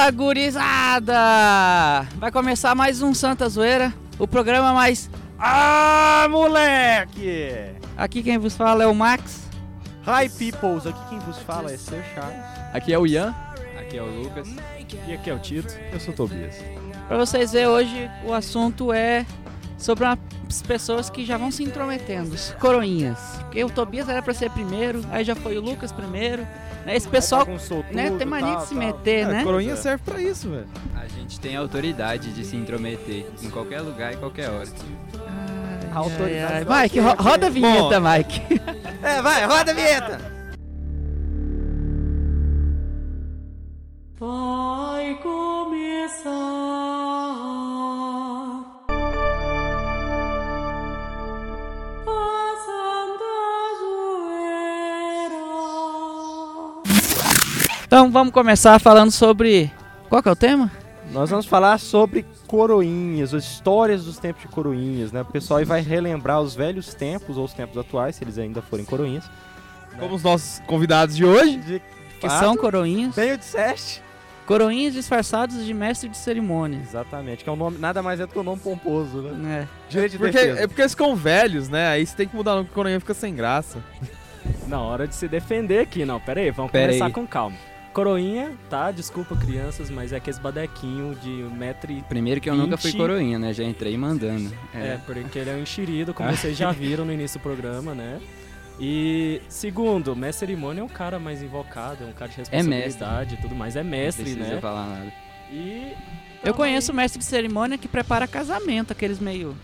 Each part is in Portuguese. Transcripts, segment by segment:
Fala, gurizada! Vai começar mais um Santa Zoeira, o programa mais... Ah, moleque! Aqui quem vos fala é o Max. Hi, peoples! Aqui quem vos fala é Sir Charles. Aqui é o Ian. Aqui é o Lucas. E aqui é o Tito. Eu sou o Tobias. Pra vocês verem, hoje o assunto é sobre as pessoas que já vão se intrometendo, coroinhas. Porque o Tobias era pra ser primeiro, aí já foi o Lucas primeiro. né? Esse pessoal né, tem mania tal, de se tal. meter, né? Coroinha serve pra isso, velho. A gente tem autoridade de se intrometer em qualquer lugar e qualquer hora. Ai, Autoridade ai, ai. Mike, ro- roda a vinheta, Mike. É, vai, roda a vinheta! Vai começar Então vamos começar falando sobre. Qual que é o tema? Nós vamos falar sobre coroinhas, as histórias dos tempos de coroinhas, né? O pessoal aí vai relembrar os velhos tempos ou os tempos atuais, se eles ainda forem coroinhas. Como os nossos convidados de hoje. De Que fato, são coroinhas. Bem o disseste. Coroinhas disfarçados de mestre de cerimônia. Exatamente, que é um nome, nada mais é do que um nome pomposo, né? É. Direito de Porque, defesa. é porque eles ficam velhos, né? Aí você tem que mudar o nome que coroinha fica sem graça. Na hora de se defender aqui, não. Pera aí, vamos Pera começar aí. com calma. Coroinha, tá? Desculpa, crianças, mas é aquele badequinho de metro e... Primeiro que eu nunca fui 20. coroinha, né? Já entrei mandando. É, É. porque ele é um enxerido, como vocês já viram no início do programa, né? E segundo, mestre cerimônia é um cara mais invocado, é um cara de É responsabilidade e tudo mais. É Não mestre, precisa né? falar nada. E... Eu conheço o mestre de cerimônia que prepara casamento, aqueles meio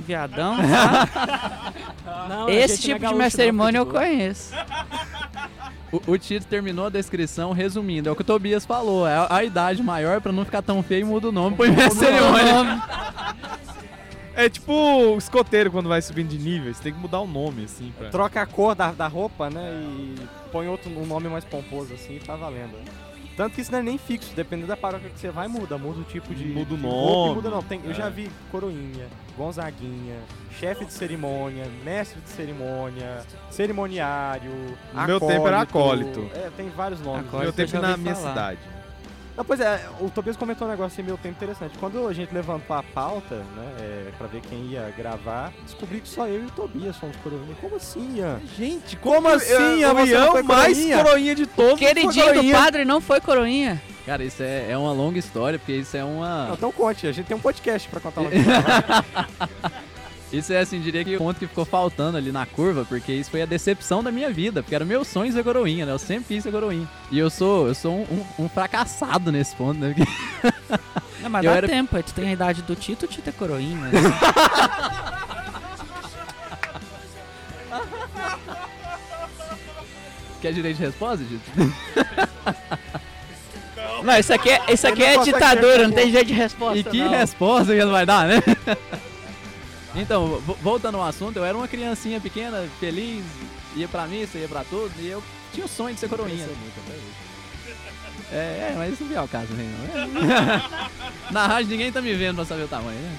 viadão, sabe? Não, Esse é tipo de mestre de cerimônia eu conheço. O, o Tito terminou a descrição resumindo. É o que o Tobias falou. É a, a idade maior pra não ficar tão feio, muda o nome. Põe minha cerimônia. É tipo o escoteiro quando vai subindo de nível. Você tem que mudar o nome, assim. Pra... Troca a cor da, da roupa, né? E põe outro, um nome mais pomposo assim e tá valendo. Tanto que isso não é nem fixo, dependendo da paróquia que você vai, muda. Muda o tipo de. Muda o nome. roupa Muda não. Tem, eu É. já vi coroinha, Gonzaguinha, chefe de cerimônia, mestre de cerimônia, cerimoniário. No meu tempo era acólito. acólito. É, tem vários nomes. Acólito. Meu eu tempo na minha falar. cidade. Não, pois é, o Tobias comentou um negócio meu tempo interessante. Quando a gente levantou a pauta, né, é, pra ver quem ia gravar, descobri que só eu e o Tobias somos coroinha. Como assim, Ian? Gente, Como assim, Eu, você o Ian é mais coroinha? coroinha de todos. Queridinho foi do padre não foi coroinha. Cara, isso é, é uma longa história, porque isso é uma. Não, então conte, a gente tem um podcast pra contar uma história. Isso é assim, diria que o ponto que ficou faltando ali na curva, porque isso foi a decepção da minha vida, porque era o meu sonho ser coroinha, né? Eu sempre quis ser coroinha. E eu sou, eu sou um, um- um fracassado nesse ponto, né? Porque Não, mas Eu dá era- tempo, aí tu tem a idade do Tito, o Tito é coroinha. né? Quer direito de resposta, Dito? Não, isso aqui é, isso aqui é não ditadura, não tem jeito de resposta. E que não. resposta que ele vai dar, né? então, vo- voltando ao assunto, eu era uma criancinha pequena, feliz, ia pra missa, ia pra tudo, e eu tinha o sonho de ser coroinha. É, é, mas isso não é o caso, né? Na rádio ninguém tá me vendo pra saber o tamanho, né?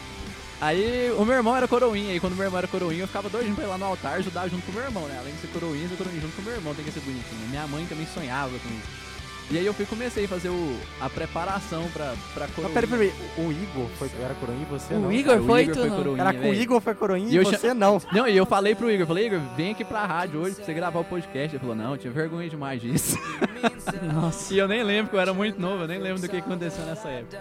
Aí o meu irmão era coroinha, e quando o meu irmão era coroinha, eu ficava doidinho pra ir lá no altar ajudar junto com o meu irmão, né? Além de ser coroinha, ser coroinha junto com o meu irmão, tem que ser bonitinho. Minha mãe também sonhava com isso. E aí eu fui comecei a fazer o, a preparação pra, pra Mas coroinha. peraí, peraí, o Igor foi, era coroinha e você O não? Igor Cara, o foi, Igor tu foi não. coroinha, Era com o. Igor foi coroinha E e, eu você não. Não, e eu falei pro Igor, falei, Igor, vem aqui pra rádio hoje pra você gravar o podcast. Ele falou, não, eu tinha vergonha demais disso. Nossa. e eu nem lembro, que eu era muito novo, eu nem lembro do que aconteceu nessa época.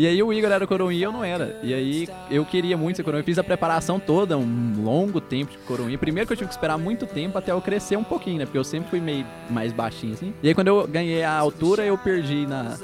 E aí o Igor era coroinha e eu não era. E aí eu queria muito ser coroinha. Eu fiz a preparação toda, um longo tempo de coroinha. Primeiro que eu tive que esperar muito tempo até eu crescer um pouquinho, né? Porque eu sempre fui meio mais baixinho, assim. E aí quando eu ganhei a altura, eu perdi na,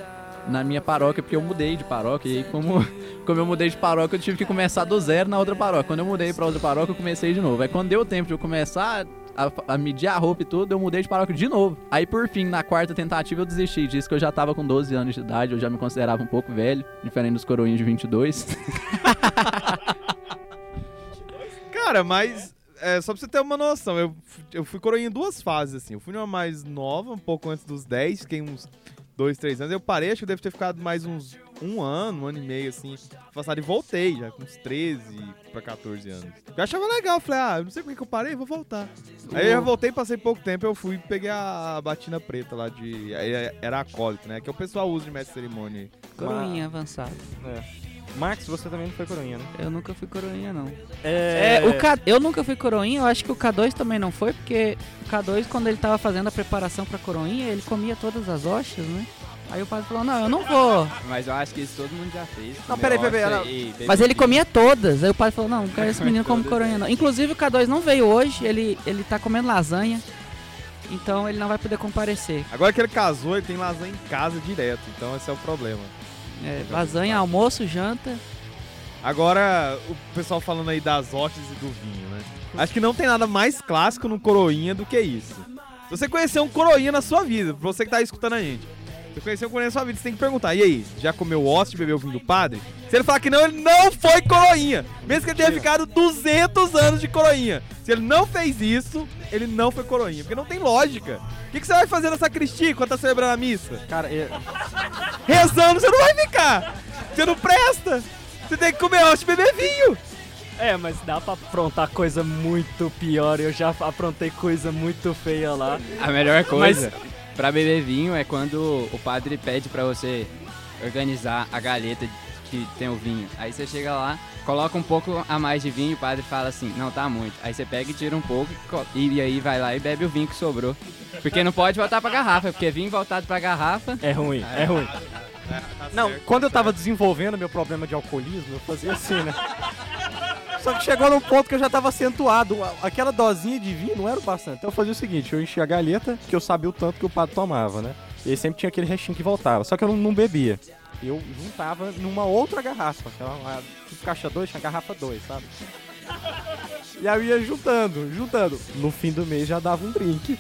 na minha paróquia, porque eu mudei de paróquia. E aí como, como eu mudei de paróquia, eu tive que começar do zero na outra paróquia. Quando eu mudei pra outra paróquia, eu comecei de novo. Aí quando deu tempo de eu começar a, a medir a roupa e tudo, eu mudei de paróquia de novo. Aí por fim, na quarta tentativa, eu desisti. Disse que eu já tava com 12 anos de idade, eu já me considerava um pouco velho, diferente dos coroinhos de 22. Cara, mas é, só pra você ter uma noção, eu, eu fui coroinha em duas fases, assim. Eu fui numa mais nova, um pouco antes dos 10, fiquei uns dois, três anos. Eu parei, acho que eu devo ter ficado mais uns um ano, um ano e meio, assim, afastado e voltei já, com uns 13 pra 14 anos. Eu achava legal, falei, ah, não sei por que eu parei, vou voltar. Aí eu voltei, passei pouco tempo, eu fui e peguei a batina preta lá de. Aí era acólito, né? Que o pessoal usa de mestre cerimônia. Coroinha avançada. Max, você também não foi coroinha, né? Eu nunca fui coroinha, não. É, É, o K... Eu nunca fui coroinha, eu acho que o K2 também não foi, porque o K2, quando ele tava fazendo a preparação pra coroinha, ele comia todas as hostas, né? Aí o padre falou, não, eu não vou. Mas eu acho que isso todo mundo já fez. Não, peraí, peraí, Mas ele comia todas. Aí o padre falou, não, não quero esse menino como coroinha, não. Inclusive o K2 não veio hoje, ele, ele tá comendo lasanha, então ele não vai poder comparecer. Agora que ele casou, ele tem lasanha em casa direto, então esse é o problema. É, lasanha, almoço, janta. Agora, o pessoal falando aí das hostes e do vinho, né? Acho que não tem nada mais clássico no coroinha do que isso. Se você conhecer um coroinha na sua vida, pra você que tá escutando a gente, você conhecer um coroinha na sua vida, você tem que perguntar, e aí, já comeu hóstia e bebeu o vinho do padre? Se ele falar que não, ele não foi coroinha. Mesmo que ele tenha ficado 200 anos de coroinha. Se ele não fez isso, ele não foi coroinha. Porque não tem lógica. O que, que você vai fazer na sacristia enquanto tá celebrando a missa? Cara, é- Rezando, você não vai ficar. Você não presta. Você tem que comer hóstia e beber vinho. É, mas dá pra aprontar coisa muito pior. Eu já aprontei coisa muito feia lá. A melhor coisa pra beber vinho é quando o padre pede pra você organizar a galeta que tem o vinho. Aí você chega lá, coloca um pouco a mais de vinho e o padre fala assim, não, tá muito. Aí você pega e tira um pouco e e aí vai lá e bebe o vinho que sobrou. Porque não pode voltar pra garrafa, porque vinho voltado pra garrafa... É ruim, é ruim. Não, quando eu tava desenvolvendo meu problema de alcoolismo, eu fazia assim, né? Só que chegou num ponto que eu já tava acentuado. Aquela dosinha de vinho não era o bastante. Então eu fazia o seguinte, eu enchia a galeta, que eu sabia o tanto que o padre tomava, né? E aí sempre tinha aquele restinho que voltava. Só que eu não, não bebia. Eu juntava numa outra garrafa. Aquela, uma- tipo caixa 2, tinha garrafa 2, sabe? E aí eu ia juntando, juntando. No fim do mês já dava um drink.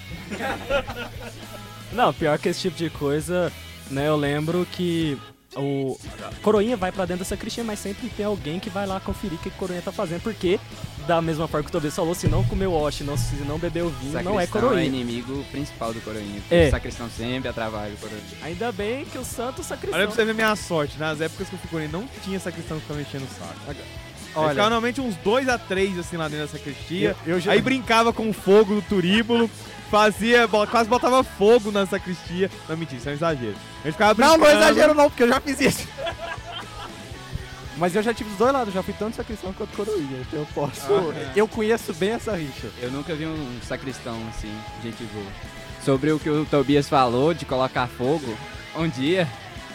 Não, pior que esse tipo de coisa, né? Eu lembro que o coroinha vai pra dentro da sacristia, mas sempre tem alguém que vai lá conferir o que a coroinha tá fazendo, porque da mesma forma que o Tobias falou, se não comeu hoste, não, se não bebeu vinho, não é Sacristão coroinha. inimigo principal do coroinha. É. O sacristão sempre atrapalha o coroinha. Ainda bem que o santo sacristão... Olha pra você ver minha sorte. Nas épocas que eu fui coroinha, não tinha essa questão que ficava mexendo o saco. Olha. Ficava normalmente uns 2 a 3 assim lá dentro da sacristia. eu, eu já... Aí brincava com o fogo do turíbulo. Fazia, quase botava fogo na sacristia. Não, mentira, isso é um exagero. Gente ficava Não, brincando. não exagero não, porque eu já fiz isso. Mas eu já tive dos dois lados, já fui tanto sacristão quanto coroinha, então eu posso. Ah, Eu conheço bem essa rixa. Eu nunca vi um sacristão assim, gente boa. Sobre o que o Tobias falou de colocar fogo, um dia,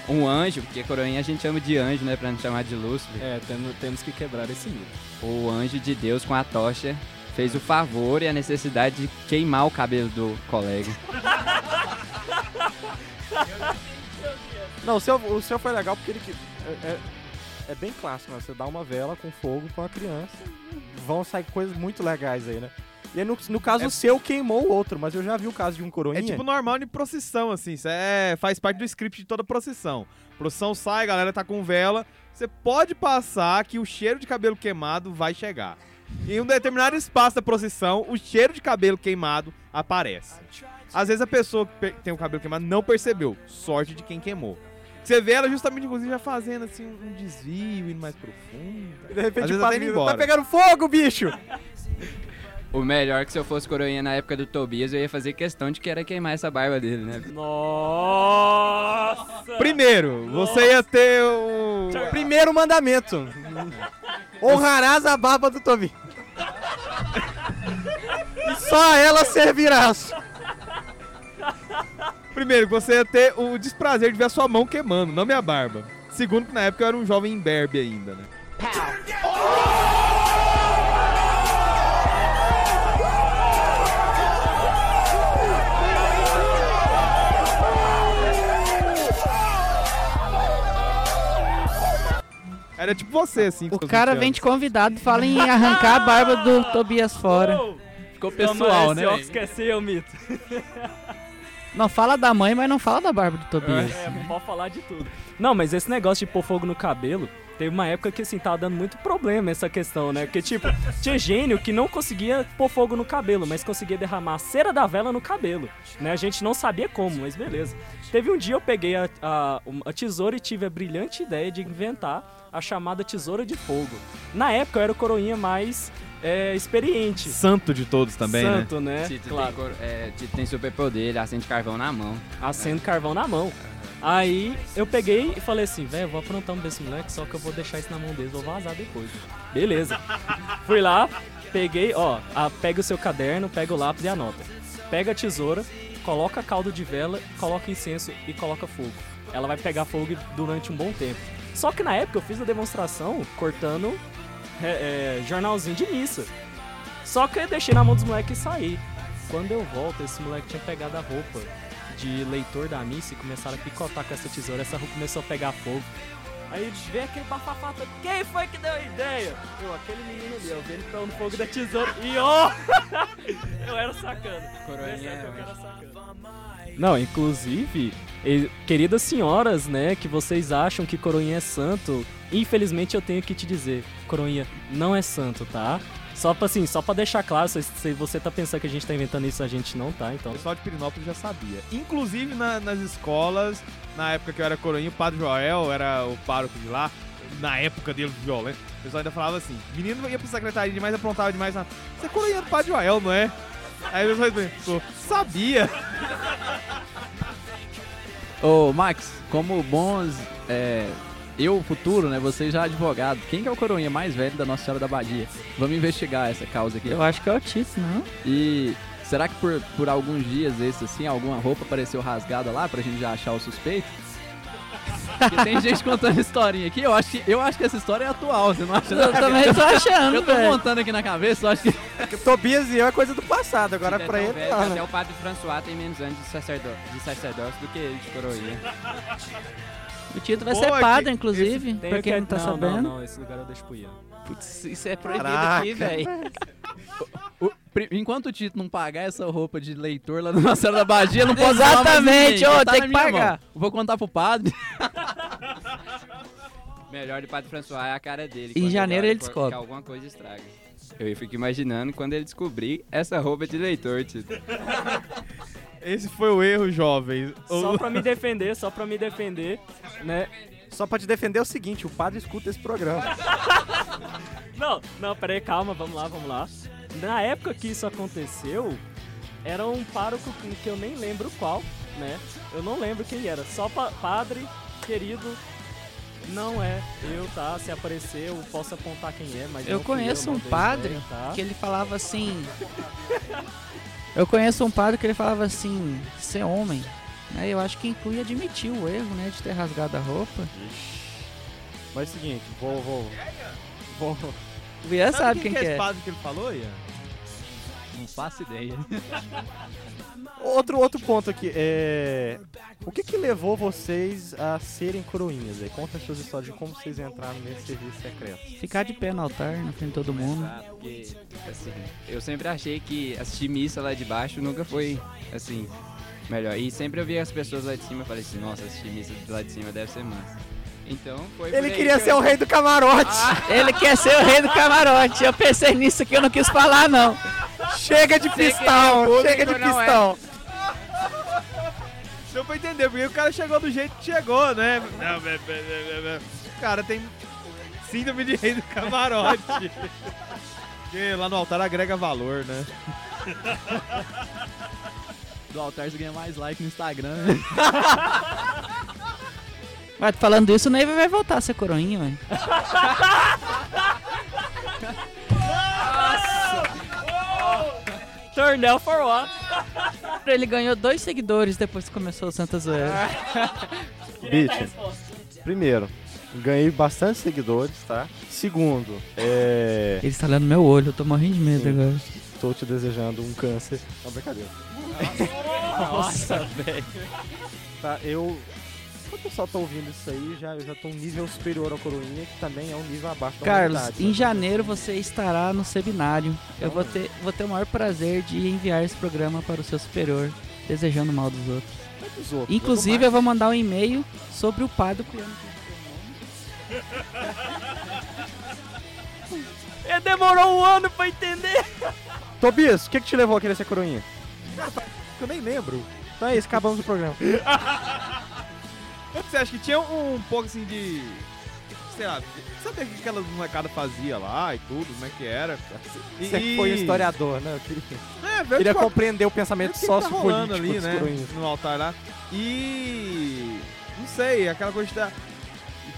um anjo, porque coroinha a gente chama de anjo, né, pra não chamar de Lúcifer. É, temos, temos que quebrar esse mito. O anjo de Deus com a tocha fez o favor e a necessidade de queimar o cabelo do colega. Não, o seu, o seu foi legal porque ele. que- É, é, é bem clássico, né? Você dá uma vela com fogo pra uma criança. Vão sair coisas muito legais aí, né? E aí, no, no caso, É- seu queimou o outro, mas eu já vi o caso de um coroinha. É tipo normal de procissão, assim. Isso é, faz parte do script de toda procissão. Procissão sai, a galera tá com vela. Você pode passar que o cheiro de cabelo queimado vai chegar. Em um determinado espaço da procissão, o cheiro de cabelo queimado aparece. Às vezes a pessoa que tem o cabelo queimado não percebeu. Sorte de quem queimou. Você vê ela justamente, inclusive, já fazendo assim um desvio, indo mais profundo. E de repente Às o vezes indo tá embora. pegando fogo, bicho! O melhor é que se eu fosse coroinha na época do Tobias, eu ia fazer questão de querer queimar essa barba dele, né? Nossa! Primeiro, você ia ter o. Primeiro mandamento: honrarás a barba do Tobi. e só a ela servirás. Primeiro, você ia ter o desprazer de ver a sua mão queimando, não minha barba. Segundo, que na época eu era um jovem imberbe ainda, né? Era tipo você, assim. O cara 20 vem de convidado, fala em arrancar a barba do Tobias fora. Ficou Toma pessoal, né? é seu, mito. Não fala da mãe, mas não fala da barba do Tobias. É, pode falar de tudo. Não, mas esse negócio de pôr fogo no cabelo, teve uma época que assim tava dando muito problema essa questão, né? Porque tipo, tinha gênio que não conseguia pôr fogo no cabelo, mas conseguia derramar a cera da vela no cabelo, né? A gente não sabia como, mas beleza. Teve um dia eu peguei a, a, a tesoura e tive a brilhante ideia de inventar a chamada tesoura de fogo. Na época eu era o coroinha mais é, experiente. Santo de todos também, né? Santo, né? Tito, Claro. tem, é, tem superpoder, ele acende carvão na mão. acendo carvão na mão. Aí eu peguei e falei assim, velho, vou aprontar um desse moleque, só que eu vou deixar isso na mão deles, vou vazar depois. Beleza. Fui lá, peguei, ó, a- pega o seu caderno, pega o lápis e anota. Pega a tesoura, coloca caldo de vela, coloca incenso e coloca fogo. Ela vai pegar fogo durante um bom tempo. Só que na época eu fiz a demonstração cortando é, é, jornalzinho de missa. Só que eu deixei na mão dos moleques e saí. Quando eu volto, esse moleque tinha pegado a roupa de leitor da missa e começaram a picotar com essa tesoura. Essa roupa começou a pegar fogo. Aí vem aquele bafafá quem foi que deu a ideia? Eu, aquele menino ali, eu vi ele pegando fogo da tesoura e ó! eu era sacana. Coroinha eu era sacana. Não, inclusive, queridas senhoras, né, que vocês acham que Coroinha é santo, infelizmente eu tenho que te dizer, Coroinha não é santo, tá? Só pra assim, só pra deixar claro, se, se você tá pensando que a gente tá inventando isso, a gente não tá, então. O pessoal de Pirinópolis já sabia. Inclusive na- nas escolas, na época que eu era coroinha, o Padre Joel era o pároco de lá. Na época dele do violão, o pessoal ainda falava assim: menino ia pra secretaria demais, aprontava demais. na- Você é coroinha do Padre Joel, não é? Aí o pessoal pensou: sabia. Ô, Max, como bons. É, eu, futuro, né? Você já é advogado. Quem que é o coroinha mais velho da Nossa Senhora da Badia? Vamos investigar essa causa aqui. Eu acho que é o Tito, não? E será que por, por alguns dias esse assim, alguma roupa apareceu rasgada lá pra gente já achar o suspeito? Porque tem gente contando historinha aqui, eu acho que, eu acho que essa história é atual, você não acha? Eu também tô achando, Eu tô velho. montando aqui na cabeça, eu acho que. Porque Tobias e eu é coisa do passado, agora é pra tão ele velho não? Até o padre François tem menos anos de, de sacerdócio do que ele de coroinha. O Tito vai Pô, ser que- padre, inclusive, Tem pra quem que- não tá não, sabendo. Não, não, esse lugar eu deixo pro Ian. Putz, isso é proibido Caraca. aqui, velho. Enquanto o Tito não pagar essa roupa de leitor lá na Nossa Senhora da Badia, não mais Exatamente, ô, tá tem que pagar. mão. Vou contar pro padre. Melhor de padre François é a cara dele. Em janeiro ele que- descobre. Que alguma coisa estraga. Eu fico imaginando quando ele descobrir essa roupa de leitor, Tito. Esse foi o erro, jovens. Só pra me defender, só pra me defender, né? Só pra te defender é o seguinte, o padre escuta esse programa. Não, não, peraí, calma, vamos lá, vamos lá. Na época que isso aconteceu, era um pároco que eu nem lembro qual, né? Eu não lembro quem era. Só pa- padre, querido, não é eu, tá? Se aparecer, eu posso apontar quem é, mas Eu não fui conheço não um padre ideia, tá? Que ele falava assim. Eu conheço um padre que ele falava assim, ser homem. Né? Eu acho que inclui admitir o erro, né? De ter rasgado a roupa. Mas é o seguinte, vou, vou, vou... O Ian sabe, quem quem que é esse é. padre que ele falou, Ian? Não faço ideia. Outro, outro ponto aqui, é... O que que levou vocês a serem coroinhas? Aí? Conta as suas histórias de como vocês entraram nesse serviço secreto. Ficar de pé no altar, na frente de todo mundo. Porque, assim, eu sempre achei que assistir missa lá de baixo nunca foi, assim, melhor. E sempre eu via as pessoas lá de cima e falei assim, nossa, assistir missa lá de cima deve ser massa. Então, foi Ele aí queria que ser eu- o rei do camarote! Ele quer ser o rei do camarote. Eu pensei nisso aqui, eu não quis falar, não. Chega de que pistão! é Chega de é. pistão! Deu pra entender, porque o cara chegou do jeito que chegou, né? Não, be- be- be- be- O cara tem síndrome de rei do camarote. Porque lá no altar agrega valor, né? Do altar você ganha mais like no Instagram. Mas falando isso, o Neiva vai voltar a ser coroinha, velho. Tornel for what? Ele ganhou dois seguidores depois que começou o Santa Zoeira. Bitch, primeiro, ganhei bastante seguidores, tá? Segundo, é... Ele está olhando meu olho, eu tô morrendo de medo agora. Tô te desejando um câncer. Não, brincadeira. Nossa, velho. Tá, eu... O pessoal tá ouvindo isso aí, já, eu já tô um nível superior ao coroinha, que também é um nível abaixo da Carlos, em né? janeiro você estará no seminário. Eu vou ter, vou ter o maior prazer de enviar esse programa para o seu superior, desejando mal dos outros. Dos outros, Inclusive, eu eu vou mandar um e-mail sobre o tem nome. Ele demorou um ano pra entender. Tobias, o que, que te levou a querer ser coroinha? Eu nem lembro. Então é isso, acabamos o programa. Você acha que tinha um, um pouco assim de. Sei lá, saber o que aquelas molecadas fazia lá e tudo, como é que era? E, Você que foi um historiador, né? Eu queria, É, queria tipo, compreender o pensamento tá rolando sociopolítico ali, né? No altar lá. E. Não sei, aquela coisa da.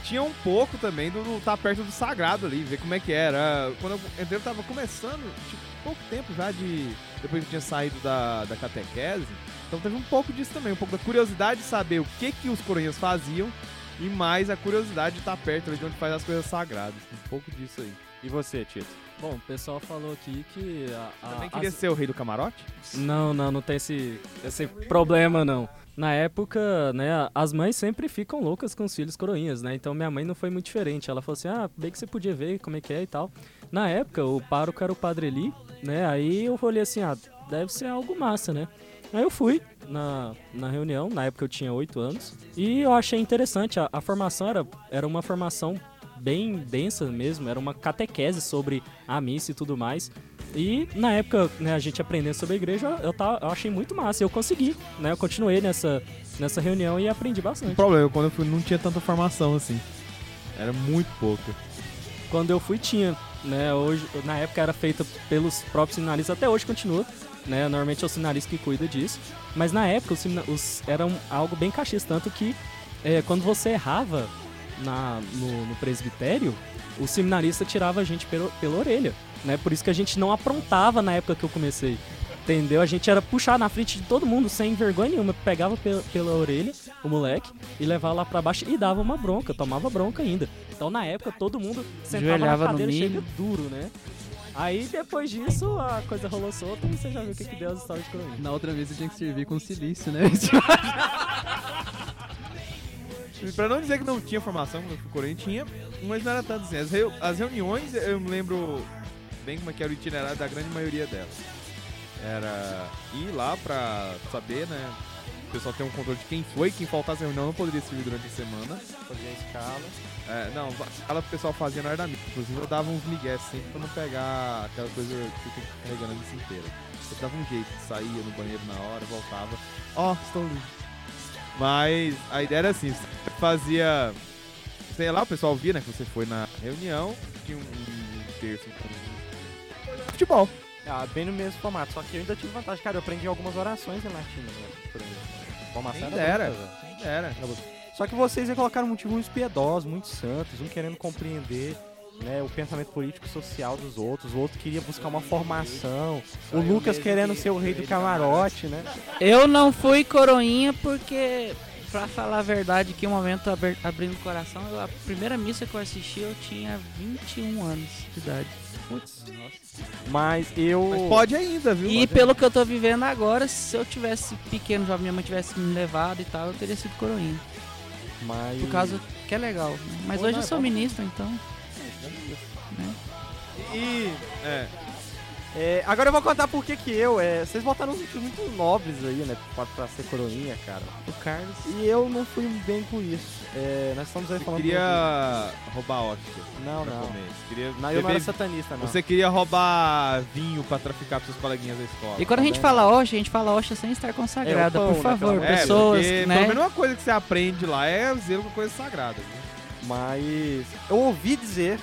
Tinha um pouco também do do tá perto do sagrado ali, ver como é que era. Quando eu entrei, eu tava começando, tipo, pouco tempo já de. Depois que eu tinha saído da, da catequese. Então teve um pouco disso também, um pouco da curiosidade de saber o que que os coroinhas faziam e mais a curiosidade de estar perto ali de onde faz as coisas sagradas. Um pouco disso aí. E você, Tito? Bom, o pessoal falou aqui que. A, a- Também queria as- ser o rei do camarote? Não, não, não tem esse, esse problema, não. Na época, né, as mães sempre ficam loucas com os filhos coroinhas, né? Então minha mãe não foi muito diferente. Ela falou assim, ah, bem que você podia ver como é que é e tal. Na época, o pároco era o Padre Eli, né? Aí eu olhei assim, ah, deve ser algo massa, né? Aí eu fui na, na reunião, na época eu tinha 8 anos, e eu achei interessante. A, a formação era, era uma formação bem densa mesmo, era uma catequese sobre a missa e tudo mais. E na época, né, a gente aprendendo sobre a igreja, eu, tava, eu achei muito massa. Eu consegui, né? Eu continuei nessa, nessa reunião e aprendi O bastante. problema, quando eu fui não tinha tanta formação assim. Era muito pouca. Quando eu fui, tinha, né? Hoje, na época era feita pelos próprios seminaristas, até hoje continua, né? Normalmente é o seminarista que cuida disso. Mas na época os, os, era um- algo bem cachista, tanto que é, quando você errava na, no, no presbitério, o seminarista tirava a gente pela, pela orelha, né? Por isso que a gente não aprontava na época que eu comecei. Entendeu? A gente era puxar na frente de todo mundo sem vergonha nenhuma. Pegava pela, pela orelha o moleque e levava lá pra baixo e dava uma bronca, tomava bronca ainda. Então na época todo mundo sentava Ajoelhava na cadeira chega duro, né? Aí depois disso a coisa rolou solta e você já viu o que, que deu as histórias de. Na outra vez você tinha que servir com silício, né? Pra não dizer que não tinha formação, fui Corinthians, tinha, mas não era tanto assim. As, reu- as reuniões, eu me lembro bem como é que era o itinerário da grande maioria delas. Era ir lá pra saber, né? O pessoal ter um controle de quem foi, quem faltasse a reunião não poderia servir durante a semana. Fazer a escala. É, não, a escala que o pessoal fazia não era da missa. Inclusive eu dava uns migués sempre pra não pegar aquela coisa que fica carregando a missa inteira. Eu dava um jeito, saía no banheiro na hora, voltava. Ó, estou livre. Mas a ideia era assim, você fazia. Sei lá, o pessoal via, né, que você foi na reunião, tinha um, um terço com futebol. Ah, bem no mesmo formato, só que eu ainda tive vantagem. Cara, eu aprendi algumas orações em latim, né? Por exemplo. Formação Quem era. Quem Era. Só que vocês aí colocaram motivos muito piedosos, muito santos, um querendo compreender né, o pensamento político e social dos outros, o outro queria buscar uma formação, o Lucas querendo ser o rei do camarote, né? Eu não fui coroinha porque, pra falar a verdade, que um momento abrindo o coração, eu- a primeira missa que eu assisti eu tinha 21 anos de idade. Putz, mas eu... Mas pode ainda, viu? E Pode pelo que eu tô vivendo agora, se eu tivesse pequeno, jovem, minha mãe tivesse me levado e tal, eu teria sido coroinha. Mas... Por causa que é legal. né? Mas Pô, hoje não, eu é sou bom. ministro, então. E. É. É, agora eu vou contar por que que eu... É, vocês botaram uns motivos muito nobres aí, né, pra, pra ser coroinha, cara. O Carlos. E eu não fui bem por isso. É, nós estamos aí Você falando... queria roubar hóstia Não, pra não. comer. Você queria Não, eu não era beber- satanista, não. Você queria roubar vinho pra traficar pros seus coleguinhas da escola. E quando a gente Também fala hoxa, a gente fala hoxa sem estar consagrada, É, o pão, por né, favor, pelo amor de É, pessoas, porque né? pelo menos uma coisa que você aprende lá é zelo com coisas sagradas. Né? Mas eu ouvi dizer,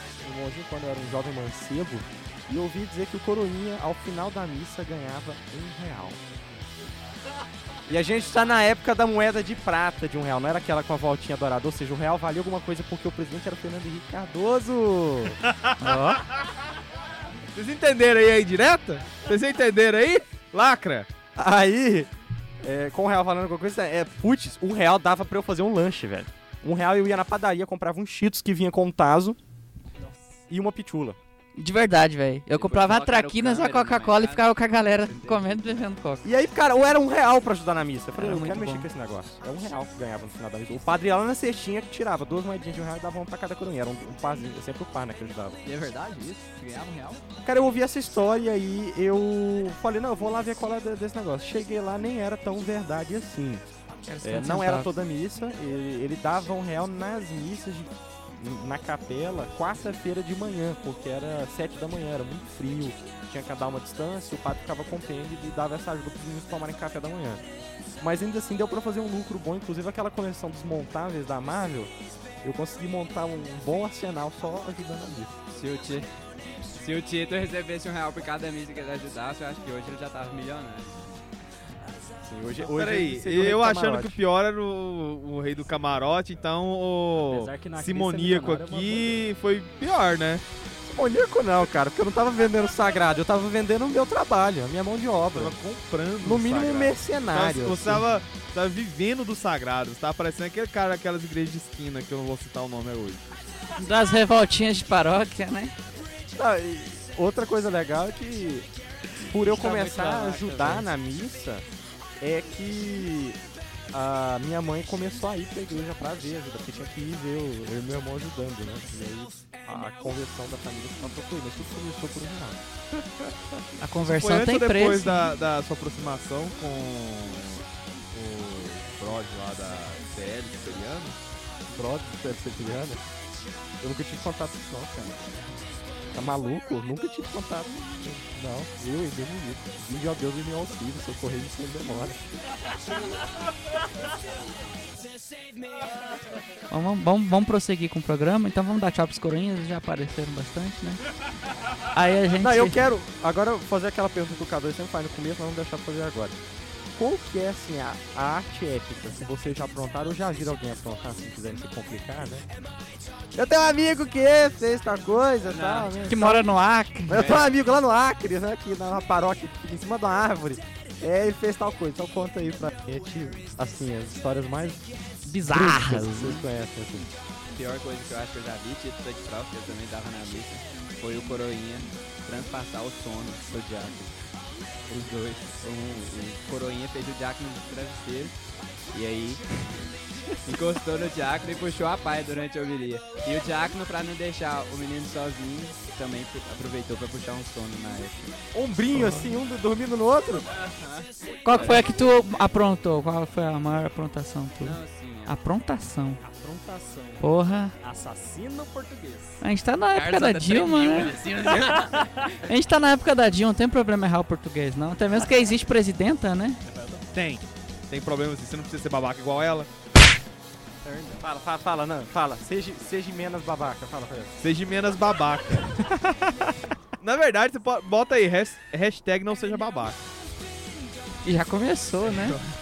quando eu era um jovem mancebo, e ouvi dizer que o Coroinha, ao final da missa, ganhava um real. E a gente tá na época da moeda de prata de um real, não era aquela com a voltinha dourada, ou seja, o real valia alguma coisa porque o presidente era o Fernando Henrique Cardoso. Vocês entenderam aí a indireta? Vocês entenderam aí? Lacra! Aí, é, com o real valendo alguma coisa, é, putz, um real dava pra eu fazer um lanche, velho. Um real eu ia na padaria, comprava um Cheetos que vinha com um taso e uma pitula. De verdade, velho. Eu comprava a traquinas, a câmera no Coca-Cola e ficava com a galera comendo e bebendo Coca. E aí, cara, ou era um real pra ajudar na missa. Eu falei, Era eu não quero muito mexer bom. com esse negócio. É um real que ganhava no final da missa. O padre ia lá na cestinha que tirava duas moedinhas de um real e dava uma pra cada coroinha. Era um, um parzinho, sempre o par, né, que ajudava. E é verdade isso? Ganhava um real? Cara, eu ouvi essa história e aí eu falei, não, eu vou lá ver qual é de- desse negócio. Cheguei lá, nem era tão verdade assim. É, não era toda missa, ele, ele dava um real nas missas de na capela quarta-feira de manhã, porque era sete da manhã, era muito frio, tinha que dar uma distância, o padre ficava compêndio e dava essa ajuda para os meninos tomarem café da manhã. Mas ainda assim deu para fazer um lucro bom, inclusive aquela coleção dos montáveis da Marvel, eu consegui montar um bom arsenal só ajudando a isso. Se Ti- se o Tito recebesse um real por cada missa que ele ajudasse, eu acho que hoje ele já tava milionário. Sim, hoje, hoje Peraí, eu do achando que o pior era o, o rei do camarote, então o simoníaco é aqui foi pior, né? Simoníaco não, cara, porque eu não tava vendendo sagrado, eu tava vendendo o meu trabalho, a minha mão de obra. Tava comprando No mínimo um sagrado. mercenário. Você assim. tava, tava vivendo do sagrado, você tava parecendo aquele cara daquelas igrejas de esquina que eu não vou citar o nome hoje. Das revoltinhas de paróquia, né? Ah, outra coisa legal é que por eu Tá começar a ajudar na missa, é que a minha mãe começou a ir pra igreja pra ver ajuda, porque tinha que ir ver o, eu e meu irmão ajudando, né? E aí a conversão da família passou por isso, tudo começou por um real. A conversão tem depois preço. da, da sua aproximação com o Brod lá da CL, Siciliano? Deve ser criança. Eu nunca tive contato com isso não, cara. Tá maluco? Nunca tive contato. Não, eu e Deus me livre. Vinde ao Deus e me auxílio, socorrer sem demora. Vamos, vamos, vamos prosseguir com o programa. Então vamos dar tchau pros coroinhas, eles já apareceram bastante, né? Aí a gente. Não, eu quero agora fazer aquela pergunta que o K2 sempre faz no começo, mas vamos deixar pra fazer agora. Qual que é, assim, a, a arte épica? Se vocês já aprontaram ou já viram alguém aprontar, se quiserem se complicar, né? Eu tenho um amigo que fez tal coisa e tal, né? Que mora no Acre. Eu tenho um amigo lá no Acre, né? Que na paróquia em cima da árvore. É, ele fez tal coisa. Então conta aí pra gente, assim, as histórias mais Bizarras. que vocês conhecem, assim. A pior coisa que eu acho que eu já vi, Tito tá de prova, que eu também dava na missa, foi o coroinha transpassar o sono pro diácono. Os dois. O, o coroinha fez o diácono de travesseiro. E aí encostou no diácono e puxou a paia durante a homilia. E o diácono, pra não deixar o menino sozinho, também aproveitou pra puxar um sono na época. Ombrinho, assim, um dormindo no outro. Qual que foi a que tu aprontou? Qual foi a maior aprontação tua? Não, assim, Aprontação. Afrontação. Porra. Assassino português. A gente tá na época da Dilma, né? A gente tá na época da Dilma, não tem problema errar o português, não. Até mesmo que existe presidenta, né? Tem. Tem problema assim, você não precisa ser babaca igual ela. Fala, fala, fala, não, fala. Seja, seja menos babaca, fala pra ela. Seja menos babaca. Na verdade, você bota aí, has- hashtag não seja babaca. E já começou, né?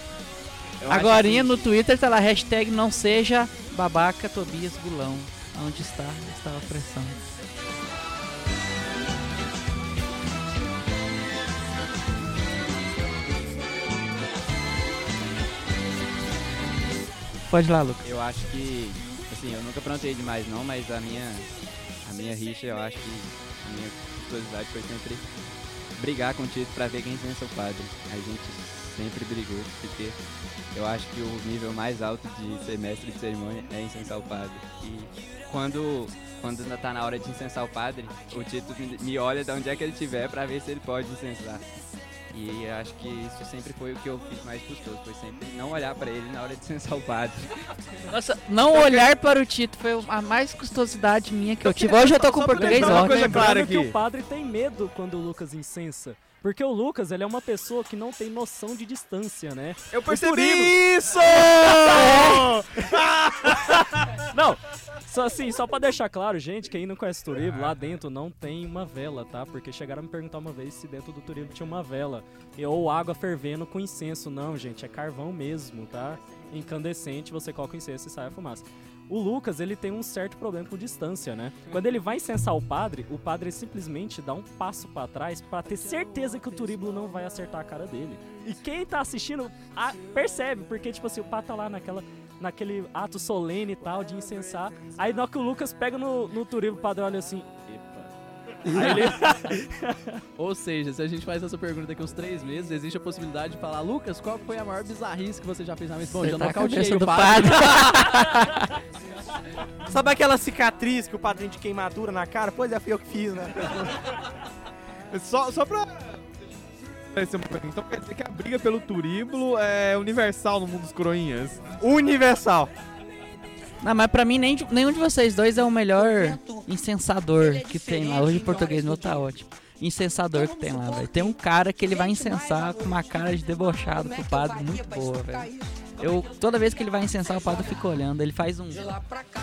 Agorinha assim, no Twitter tá lá, hashtag não seja babaca Tobias Gulão. Onde está? Está a pressão. Pode ir lá, Lucas. Eu acho que, assim, eu nunca aprontei demais não, mas a minha, a minha rixa, eu acho que a minha curiosidade foi sempre brigar com o Tito pra ver quem pensa o padre. A gente sempre brigou, porque eu acho que o nível mais alto de ser mestre de cerimônia é incensar o padre. E quando, quando ainda tá na hora de incensar o padre, o Tito me, olha de onde é que ele estiver pra ver se ele pode incensar. E eu acho que isso sempre foi o que eu fiz mais custoso, foi sempre não olhar pra ele na hora de incensar o padre. Nossa, não olhar para o Tito foi a mais custosidade minha que eu tive. Hoje eu tô com Só português deixar uma coisa clara Lembrando que aqui. o padre tem medo quando o Lucas incensa. Porque o Lucas, ele é uma pessoa que não tem noção de distância, né? Eu percebi isso! Não, só assim, só pra deixar claro, gente, quem não conhece Turibo, lá dentro não tem uma vela, tá? Porque chegaram a me perguntar uma vez se dentro do Turibo tinha uma vela. Ou água fervendo com incenso. Não, gente, é carvão mesmo, tá? Incandescente, você coloca o incenso e sai a fumaça. O Lucas, ele tem um certo problema com distância, né? Quando ele vai incensar o padre, o padre simplesmente dá um passo pra trás pra ter certeza que o turíbulo não vai acertar a cara dele. E quem tá assistindo a- percebe, porque, tipo assim, o padre tá lá naquela, naquele ato solene e tal de incensar. Aí na que o Lucas pega no, no turíbulo, o padre olha assim, ele, Ou seja, se a gente faz essa pergunta daqui uns três meses, existe a possibilidade de falar, Lucas, qual foi a maior bizarrice que você já fez na mesa? Bom, já tá a nocauteei o padre. Sabe aquela cicatriz que o padrinho de queimadura na cara? Pois é, fui eu que fiz, né? Só, só pra. Então quer dizer que a briga pelo turíbulo é universal no mundo dos coroinhas. Universal. Não, mas pra mim nem, de- nenhum de vocês dois é o melhor incensador que tem lá. Hoje o português meu tá ótimo. Incensador que tem lá, velho. Tem um cara que ele vai incensar com uma cara de debochado pro padre muito boa, velho. Eu, toda vez que ele vai incensar, o padre fica olhando. Ele faz um.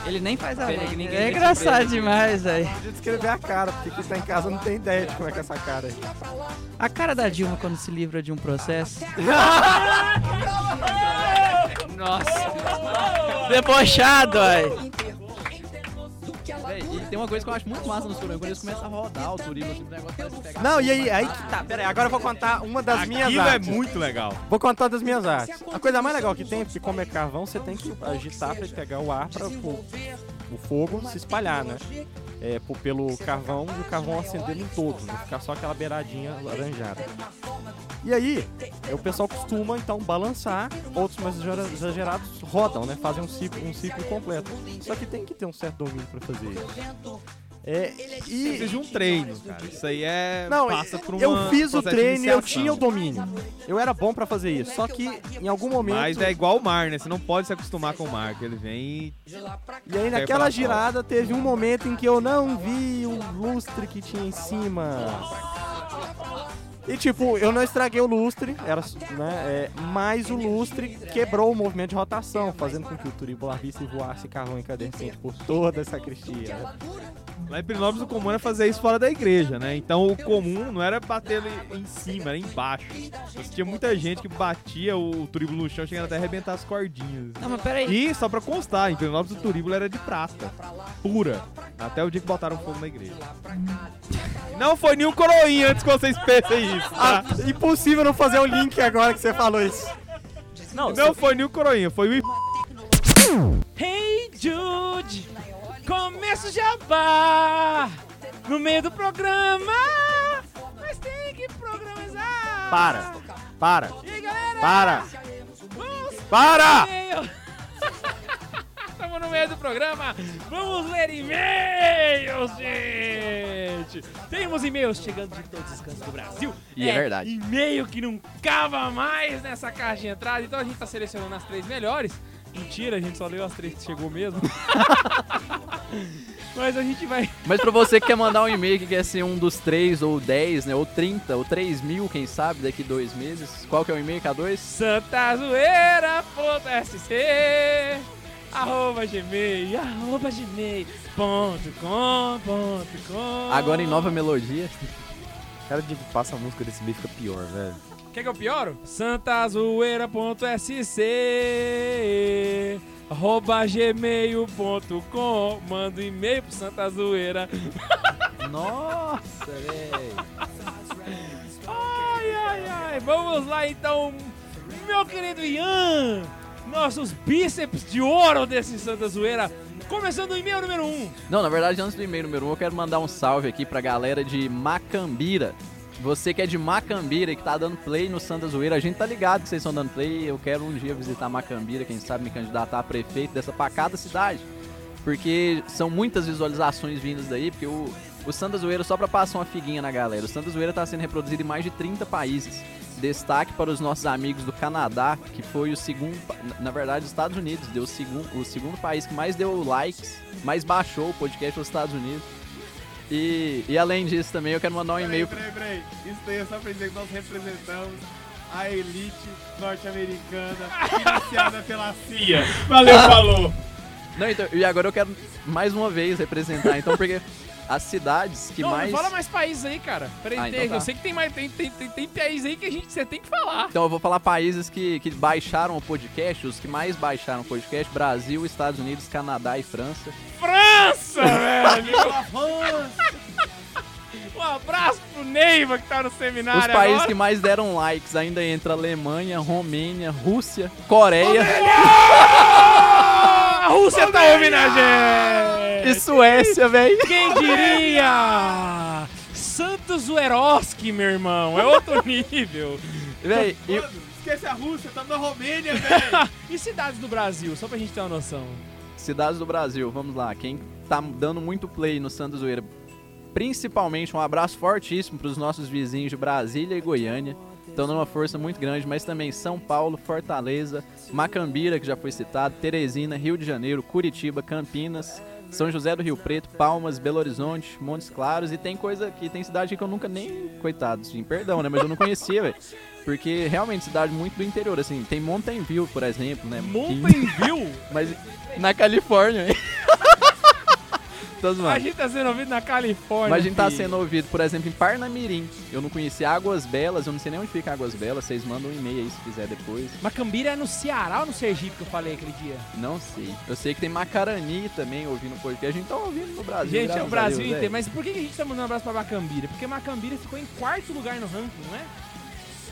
Ele nem faz a. Que ninguém É engraçado demais, velho. Podia descrever a cara, porque quem tá em casa não tem ideia de como é que é essa cara aí. A cara da Dilma quando se livra de um processo. Nossa. Debochado, velho. Véi, e tem uma coisa que eu acho muito massa nos Coronhas, quando eles começam a rodar o turismo, assim, o negócio parece pegar. Não, e aí, aí que tá. Pera aí, agora eu vou contar uma das minhas Aquilo é artes. muito legal. Vou contar das minhas artes. A coisa mais legal que tem é que como é carvão, você tem que agitar pra ele pegar o ar para o, o fogo se espalhar, né? É, pelo carvão e o carvão acender em todo, não ficar só aquela beiradinha laranjada. E aí, é, o pessoal costuma então balançar, outros mais exagera- exagerados rodam, né? Fazem um ciclo, um ciclo completo. Só que tem que ter um certo domínio pra fazer isso. É, e, Precisa de um treino, cara. Isso aí é. não, passa por uma eu fiz o treino e eu tinha o domínio. Eu era bom pra fazer isso. Só que em algum momento. Mas é igual o mar, né? Você não pode se acostumar com o mar, que ele vem e. E aí naquela girada teve um momento em que eu não vi o lustre que tinha em cima. E tipo, eu não estraguei o lustre, era, né, é, mas o lustre quebrou o movimento de rotação, fazendo com que o turíbulo larvista voasse carvão incandescente por toda essa cristia. Lá em Pirinópolis o comum era fazer isso fora da igreja, né? Então o comum não era bater ele em cima, era embaixo. Mas tinha muita gente que batia o turíbulo no chão, chegando até a arrebentar as cordinhas. Não, mas peraí. E só pra constar, em Pirinópolis o turíbulo era de prata, pura. Até o dia que botaram fogo na igreja. Não foi nenhum coroinha antes que vocês pensem isso, Ah, tá? impossível não fazer o link agora que você falou isso. Não, Não foi nenhum coroinha, foi o Hey Jude, começa o jabá no meio do programa, mas tem que programar. Para, para, aí, galera, para, vamos para! Estamos no meio do programa, vamos ler e-mails, gente. Temos e-mails chegando de todos os cantos do Brasil. E é verdade. E-mail que não cava mais nessa caixa de entrada, então a gente tá selecionando as três melhores. Mentira, a gente só leu as três que chegou mesmo. Mas a gente vai. Mas pra você que quer mandar um e-mail que quer ser um dos 3 ou 10, né? Ou 30, ou 3 mil, quem sabe, daqui dois meses. Qual que é o e-mail, K2? santazoeira.sc arroba gmail, arroba gmail, ponto com, ponto com. Agora em nova melodia. Cada dia que passa a música desse meio fica pior, velho. Quer que eu pioro? santazoeira.sc arroba gmail.com Manda um e-mail pro Santazoeira. Nossa, velho. Ai, ai, ai. Vamos lá então, meu querido Ian. Nossos bíceps de ouro desse Santa Zoeira. Começando o e-mail número 1. Um. Não, na verdade, antes do e-mail número 1, um, eu quero mandar um salve aqui pra galera de Macambira. Você que é de Macambira e que tá dando play no Santa Zoeira, a gente tá ligado que vocês estão dando play. Eu quero um dia visitar Macambira, quem sabe me candidatar a prefeito dessa pacada cidade. Porque são muitas visualizações vindas daí, porque o, o Santa Zoeira, só pra passar uma figuinha na galera, o Santa Zoeira tá sendo reproduzido em mais de 30 países. Destaque para os nossos amigos do Canadá, que foi o segundo, na- verdade, os Estados Unidos, deu o segundo, o segundo país que mais deu likes, mais baixou o podcast nos Estados Unidos. E, e além disso também, eu quero mandar um e-mail. Peraí, peraí. Isso daí é só pra dizer que nós representamos a elite norte-americana iniciada pela CIA. Valeu, falou! Não, então, e agora eu quero mais uma vez representar, então, porque as cidades que não, mais. não fala mais países aí, cara. Peraí, Ah, então tem- tá. eu sei que tem mais. Tem, tem, tem, tem países aí que a gente você tem que falar. Então eu vou falar países que, que baixaram o podcast, os que mais baixaram o podcast: Brasil, Estados Unidos, Canadá e França. França, velho! um abraço pro Neiva que tá no seminário. Os países agora. que mais deram likes ainda entra Alemanha, Romênia, Rússia, Coreia Ah, A Rússia tá ouvindo a gente! e Suécia, velho. Quem diria? Santos Zueroski, meu irmão. É outro nível. Véi, e- Esquece a Rússia, tá na Romênia, velho! e cidades do Brasil, só pra gente ter uma noção. cidades do Brasil, vamos lá. Quem tá dando muito play no Santa Zoeira, principalmente um abraço fortíssimo pros nossos vizinhos de Brasília e Goiânia. Estão dando uma força muito grande, mas também São Paulo, Fortaleza, Macambira, que já foi citado, Teresina, Rio de Janeiro, Curitiba, Campinas, São José do Rio Preto, Palmas, Belo Horizonte, Montes Claros e tem coisa que tem cidade que eu nunca nem, coitado, assim, perdão, né, mas eu não conhecia, velho. Porque realmente cidade muito do interior, assim, tem Mountain View, por exemplo, né? Mountain View? mas na Califórnia, hein? Tô zoando. A gente tá sendo ouvido na Califórnia. Mas a gente tá filho. sendo ouvido, por exemplo, em Parnamirim. Eu não conhecia Águas Belas, eu não sei nem onde fica Águas Belas. Vocês mandam um e-mail aí se quiser depois. Macambira é no Ceará ou no Sergipe que eu falei aquele dia? Não sei. Eu sei que tem Macarani também ouvindo podcast. A gente tá ouvindo no Brasil. Gente, é o Brasil Deus, inteiro. é. Mas por que a gente tá mandando um abraço pra Macambira? Porque Macambira ficou em quarto lugar no ranking, não é?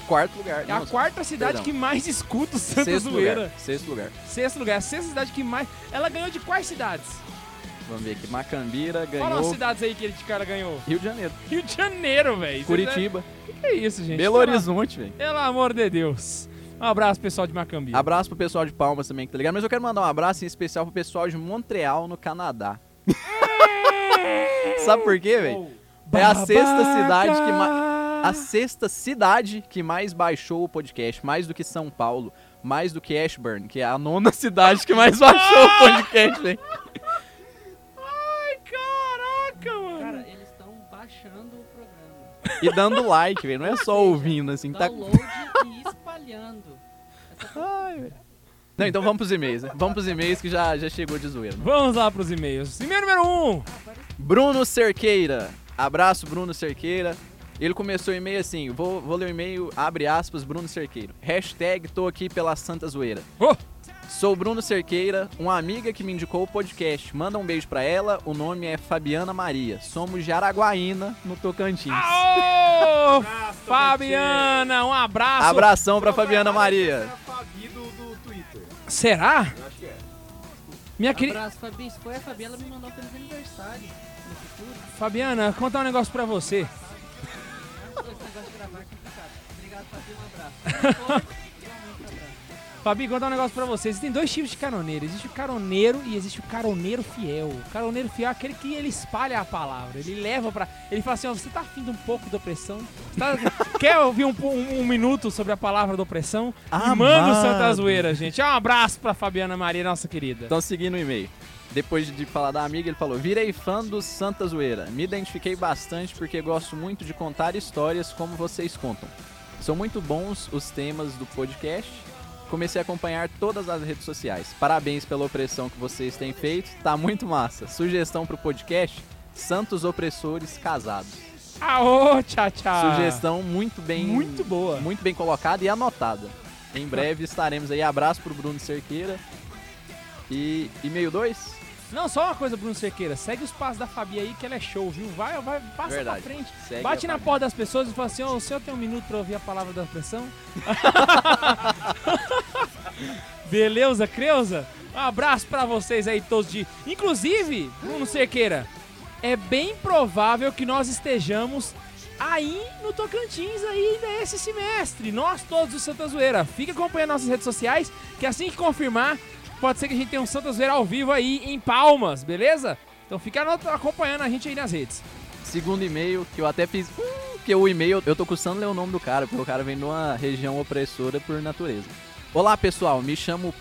Quarto lugar. É a Não, quarta cidade perdão. que mais escuta o Santa Sexto Zoeira. lugar. Sexto lugar. Sexto lugar. A sexta cidade que mais. Ela ganhou de quais cidades? Vamos ver aqui. Macambira Fala umas ganhou cidades aí que ele de cara ganhou. Rio de Janeiro. Rio de Janeiro, velho. Curitiba. O que, que é isso, gente? Belo Horizonte, velho. Pelo amor de Deus. Um abraço, pessoal de Macambira. Abraço pro pessoal de Palmas também que tá ligado. Mas eu quero mandar um abraço em especial pro pessoal de Montreal, no Canadá. Sabe por quê, velho? É a sexta cidade que mais. A sexta cidade que mais baixou o podcast, mais do que São Paulo, mais do que Ashburn, que é a nona cidade que mais baixou o podcast, velho. E dando like, velho. Não é só ouvindo, assim. Tá... Download e espalhando. Ai, velho. Não, então vamos pros e-mails, né? Vamos pros e-mails que já, já chegou de zoeira. Vamos lá pros e-mails. E-mail número 1. Um. Bruno Cerqueira. Abraço, Bruno Cerqueira. Ele começou o e-mail assim, vou, vou ler o e-mail, abre aspas, Bruno Cerqueira. Hashtag tô aqui pela Santa Zoeira. Oh. Sou Bruno Cerqueira, uma amiga que me indicou o podcast. Manda um beijo pra ela, o nome é Fabiana Maria. Somos de Araguaína, no Tocantins. Aô! Fabiana, um abraço. Abração pra Fabiana Maria. Será? Minha querida. Abraço, Fabi. Se foi a Fabi, ela me mandou feliz aniversário no futuro. Fabiana, contar um negócio pra você. É. Obrigado, Fabi. Um abraço. Fabi, contar um negócio pra você. Existem dois tipos de caroneiro. Existe o caroneiro e existe o caroneiro fiel. O caroneiro fiel é aquele que ele espalha a palavra. Ele leva pra. Ele fala assim: ó, você tá afim de um pouco de opressão? Tá- Quer ouvir um, um- um minuto sobre a palavra da opressão? Manda o Santa. Zoeira, gente. Um abraço pra Fabiana Maria, nossa querida. Então, seguindo o e-mail. Depois de falar da amiga, ele falou: Virei fã do Santa Zoeira. Me identifiquei bastante porque gosto muito de contar histórias como vocês contam. São muito bons os temas do podcast. Comecei a acompanhar todas as redes sociais. Parabéns pela opressão que vocês têm feito. Tá muito massa. Sugestão pro podcast: Santos Opressores Casados. Aô, tchau, tchau. Sugestão muito bem, Muito boa. muito bem colocada e anotada. Em breve estaremos aí. Abraço pro Bruno Cerqueira. E e-mail 2? Não, só uma coisa, Bruno Cerqueira. Segue os passos da Fabi aí, que ela é show, viu? Vai, vai, passa Verdade. pra frente. Segue Bate na Fabi. porta das pessoas e fala assim, ô, o senhor tem um minuto pra ouvir a palavra da opressão? Beleza, Creuza? Um abraço pra vocês aí todos de... Inclusive, Bruno Cerqueira, é bem provável que nós estejamos aí no Tocantins ainda esse semestre. Nós todos do Santa Zoeira. Fica acompanhando nossas redes sociais, que assim que confirmar, pode ser que a gente tenha um Santa Zoeira ao vivo aí em Palmas, beleza? Então fica acompanhando a gente aí nas redes. Segundo e-mail, que eu até fiz. Hum, porque o e-mail, eu tô custando ler o nome do cara, porque o cara vem de uma região opressora por natureza. Olá pessoal, me chamo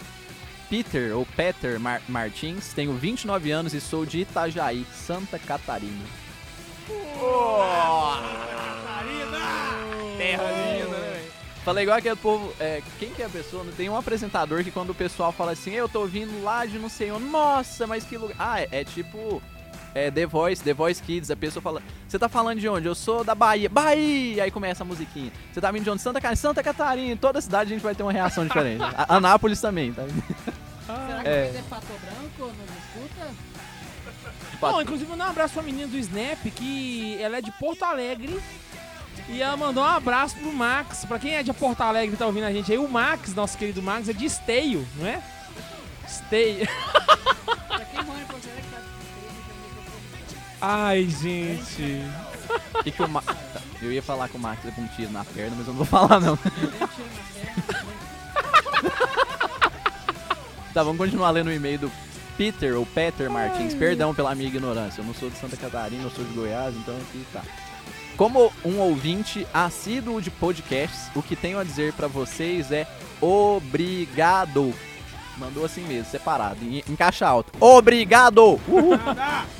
Peter, ou Peter Mar- Martins, tenho 29 anos e sou de Itajaí, Santa Catarina. Terra linda, né, velho? Falei igual aquele povo. É, quem que é a pessoa? Tem um apresentador que quando o pessoal fala assim, eu tô vindo lá de não sei onde, nossa, mas que lugar. Ah, é, é tipo. É The Voice, The Voice Kids, a pessoa fala, você tá falando de onde? Eu sou da Bahia, Bahia! Aí começa a musiquinha. Você tá vindo de onde? Santa Catarina, Santa Catarina. Em toda cidade a gente vai ter uma reação diferente. A- Anápolis também, tá? Será que É. Pato Branco? Não escuta? Bom, inclusive mandar um abraço pra menina do Snap, que ela é de Porto Alegre. E ela mandou um abraço pro Max. Pra quem é de Porto Alegre e tá ouvindo a gente aí, o Max, nosso querido Max, é de Esteio, não é? Esteio. Pra quem mora em Porto Alegre, Ai, gente. E que o Ma... tá, Eu ia falar que o Max é com um tiro na perna, mas eu não vou falar não. Tá, vamos continuar lendo o e-mail do Peter, ou Peter Martins. Perdão pela minha ignorância. Eu não sou de Santa Catarina, eu sou de Goiás, então aqui tá. Como um ouvinte assíduo de podcasts, o que tenho a dizer pra vocês é obrigado. Mandou assim mesmo, separado, em, em caixa alta. Obrigado! Uhul.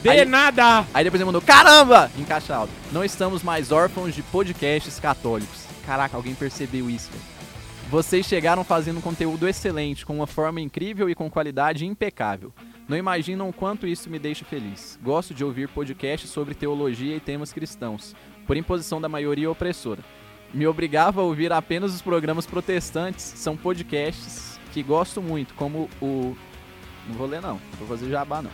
De Aí- nada! Aí depois ele mandou, caramba! Em caixa alta. Não estamos mais órfãos de podcasts católicos. Caraca, alguém percebeu isso, velho. Vocês chegaram fazendo um conteúdo excelente, com uma forma incrível e com qualidade impecável. Não imaginam o quanto isso me deixa feliz. Gosto de ouvir podcasts sobre teologia e temas cristãos, por imposição da maioria opressora. Me obrigava a ouvir apenas os programas protestantes, são podcasts que gosto muito, como o. Não vou ler, não, não vou fazer jabá, não.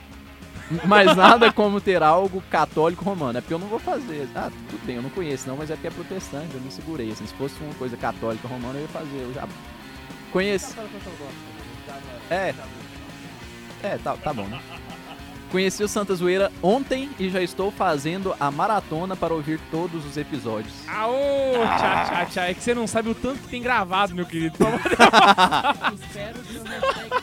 Mas nada como ter algo católico romano. É porque eu não vou fazer. Ah, tudo bem, eu não conheço não, mas é porque é protestante, eu me segurei. Assim, se fosse uma coisa católica romana, eu ia fazer. Eu já conheço. É. É, tá, tá bom, né? Conheci o Santa Zoeira ontem e já estou fazendo a maratona para ouvir todos os episódios. Aô, tchá, tchá, tchá. É que você não sabe o tanto que tem gravado, meu querido. Pelo amor de Deus. Espero que mais.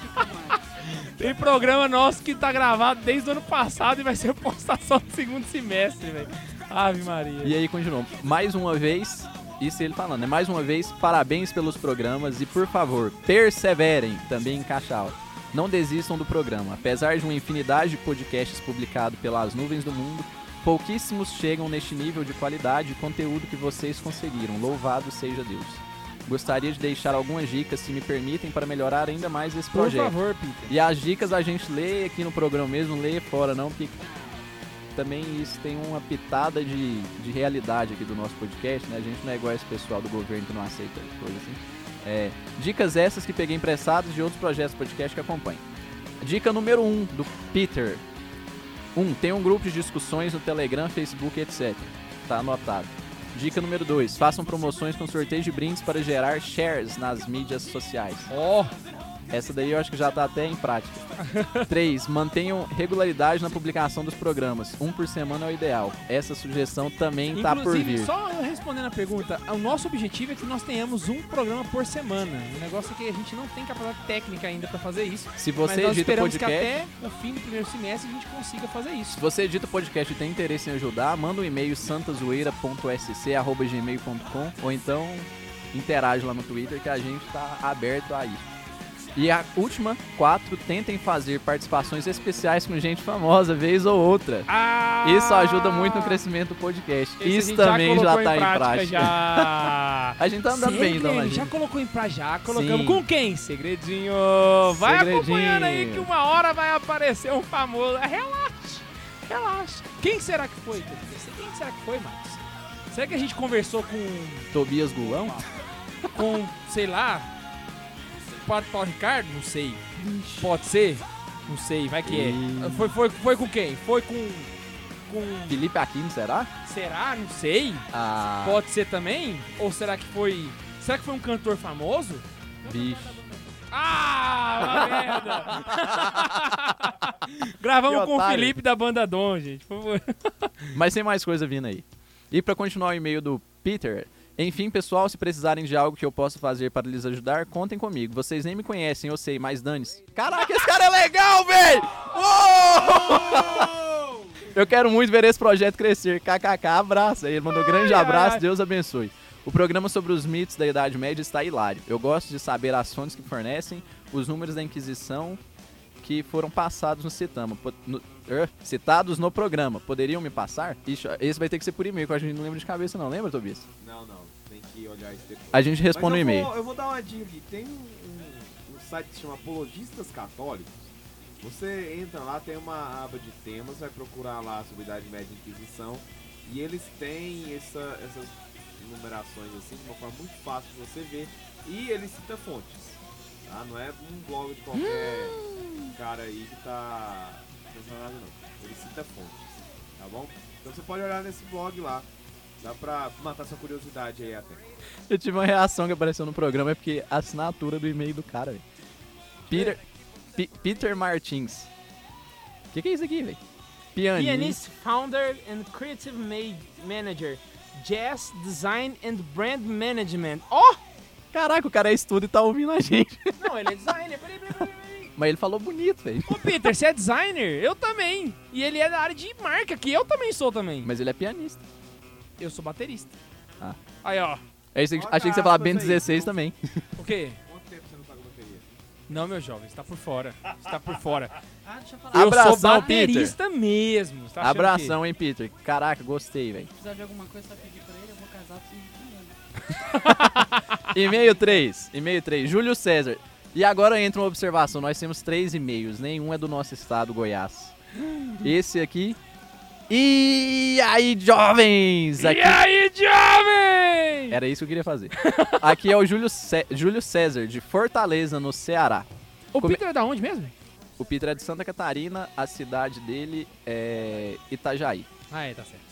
Tem programa nosso que tá gravado desde o ano passado e vai ser postado só no segundo semestre, velho. Ave Maria. E aí continuou. Mais uma vez, isso ele falando, né? Mais uma vez, parabéns pelos programas e por favor, perseverem também em caixa alta. Não desistam do programa. Apesar de uma infinidade de podcasts publicados pelas nuvens do mundo, pouquíssimos chegam neste nível de qualidade e conteúdo que vocês conseguiram. Louvado seja Deus. Gostaria de deixar algumas dicas, se me permitem, para melhorar ainda mais esse Por projeto. favor, Peter. E as dicas a gente lê aqui no programa mesmo, não lê fora não, porque também isso tem uma pitada de, de realidade aqui do nosso podcast, né? A gente não é igual esse pessoal do governo que não aceita coisa assim. É, dicas essas que peguei emprestadas de outros projetos podcast que acompanho. Dica número 1, um, do Peter. 1. Um, tem um grupo de discussões no Telegram, Facebook, etc. Tá anotado. Dica número 2. Façam promoções com sorteio de brindes para gerar shares nas mídias sociais. Ó, Essa daí eu acho que já tá até em prática. 3. Mantenham regularidade na publicação dos programas. Um por semana é o ideal. Essa sugestão também tá por vir. só respondendo a pergunta, o nosso objetivo é que nós tenhamos um programa por semana. O negócio é que a gente não tem capacidade técnica ainda pra fazer isso. Se mas você nós edita esperamos podcast, que até o fim do primeiro semestre a gente consiga fazer isso. se você edita podcast e tem interesse em ajudar, manda um e-mail santazoeira.sc@gmail.com ou então interage lá no Twitter que a gente tá aberto a isso. E a última, quatro, tentem fazer participações especiais com gente famosa, vez ou outra. Ah! Isso ajuda muito no crescimento do podcast. Isso também já, colocou tá em prática. Já. A gente tá andando Sério, bem, né, Já colocou em prática, já colocamos. Sim. Com quem? Segredinho. Vai Segredinho. acompanhando aí que uma hora vai aparecer um famoso. Relaxa, relaxa. Quem será que foi? Quem será que foi, Marcos? Será que a gente conversou com, Tobias Gulão? com sei lá, Padre Paulo Ricardo? Não sei. Pode ser? Não sei, vai que é. Foi, foi, foi com quem? Foi com... Com... Felipe Aquino, será? Será? Não sei. Ah, Pode ser também? Ou será que foi. Será que foi um cantor famoso? bicho. Ah, uma merda! Gravamos com o. Felipe da banda Dom, gente, por favor. Mas tem mais coisa vindo aí. E pra continuar o e-mail do Peter. Enfim, pessoal, se precisarem de algo que eu possa fazer para lhes ajudar, contem comigo. Vocês nem me conhecem, eu sei, mas dane-se. Caraca, esse cara é legal, véi! Uou! Eu quero muito ver esse projeto crescer. KKK, abraço. Aí ele mandou um grande Ai, abraço, ai. Deus abençoe. O programa sobre os mitos da Idade Média está hilário. Eu gosto de saber as fontes que fornecem, os números da Inquisição que foram passados no Citama. No- er, citados no programa. Poderiam me passar? Ixi, esse vai ter que ser por e-mail, que a gente não lembra de cabeça não. Lembra, Tobias? Não, não. Que olhar isso depois. A gente responde eu e-mail. Vou, eu vou dar uma dica aqui. Tem um, um- um site que se chama Apologistas Católicos. Você entra lá, tem uma aba de temas, vai procurar lá sobre Idade Média e Inquisição. E eles têm essa- essas numerações assim, de uma forma muito fácil de você ver. E ele cita fontes. Tá? Não é um blog de qualquer cara aí que tá pensando nada não. Ele cita fontes. Tá bom? Então você pode olhar nesse blog lá. Dá pra matar sua curiosidade aí até. Eu tive uma reação que apareceu no programa, é porque a assinatura do e-mail do cara, velho. Peter, P- Peter Martins. O que, que é isso aqui, velho? Pianista. Pianist, founder and creative ma- manager. Jazz, design and brand management. Oh! Caraca, o cara é estudo e tá ouvindo a gente. Não, ele é designer. Peraí, peraí, peraí. peraí. Mas ele falou bonito, velho. Ô, Peter, você é designer? Eu também. E ele é da área de marca, que eu também sou também. Mas ele é pianista. Eu sou baterista. Ah. Aí, ó. É isso, achei que você falava Ben 16 também. O quê? Não, meu jovem, você tá por fora. Você tá por fora. Ah, deixa eu falar. Eu sou Abração, baterista mesmo. Você tá achando Abração, hein, Peter? Caraca, gostei, velho. Se precisar de alguma coisa, só pedir pra ele, eu vou casar pra você. E-mail 3. E-mail 3. Júlio César. E agora entra uma observação. Nós temos três e-mails. Nenhum é do nosso estado, Goiás. Esse aqui. E aí, jovens? Aqui... E aí, jovem? Era isso que eu queria fazer. Aqui é o Júlio, Cé- Júlio César, de Fortaleza, no Ceará. O Come- Peter é da onde mesmo? O Peter é de Santa Catarina, a cidade dele é Itajaí. Ah, é, tá certo.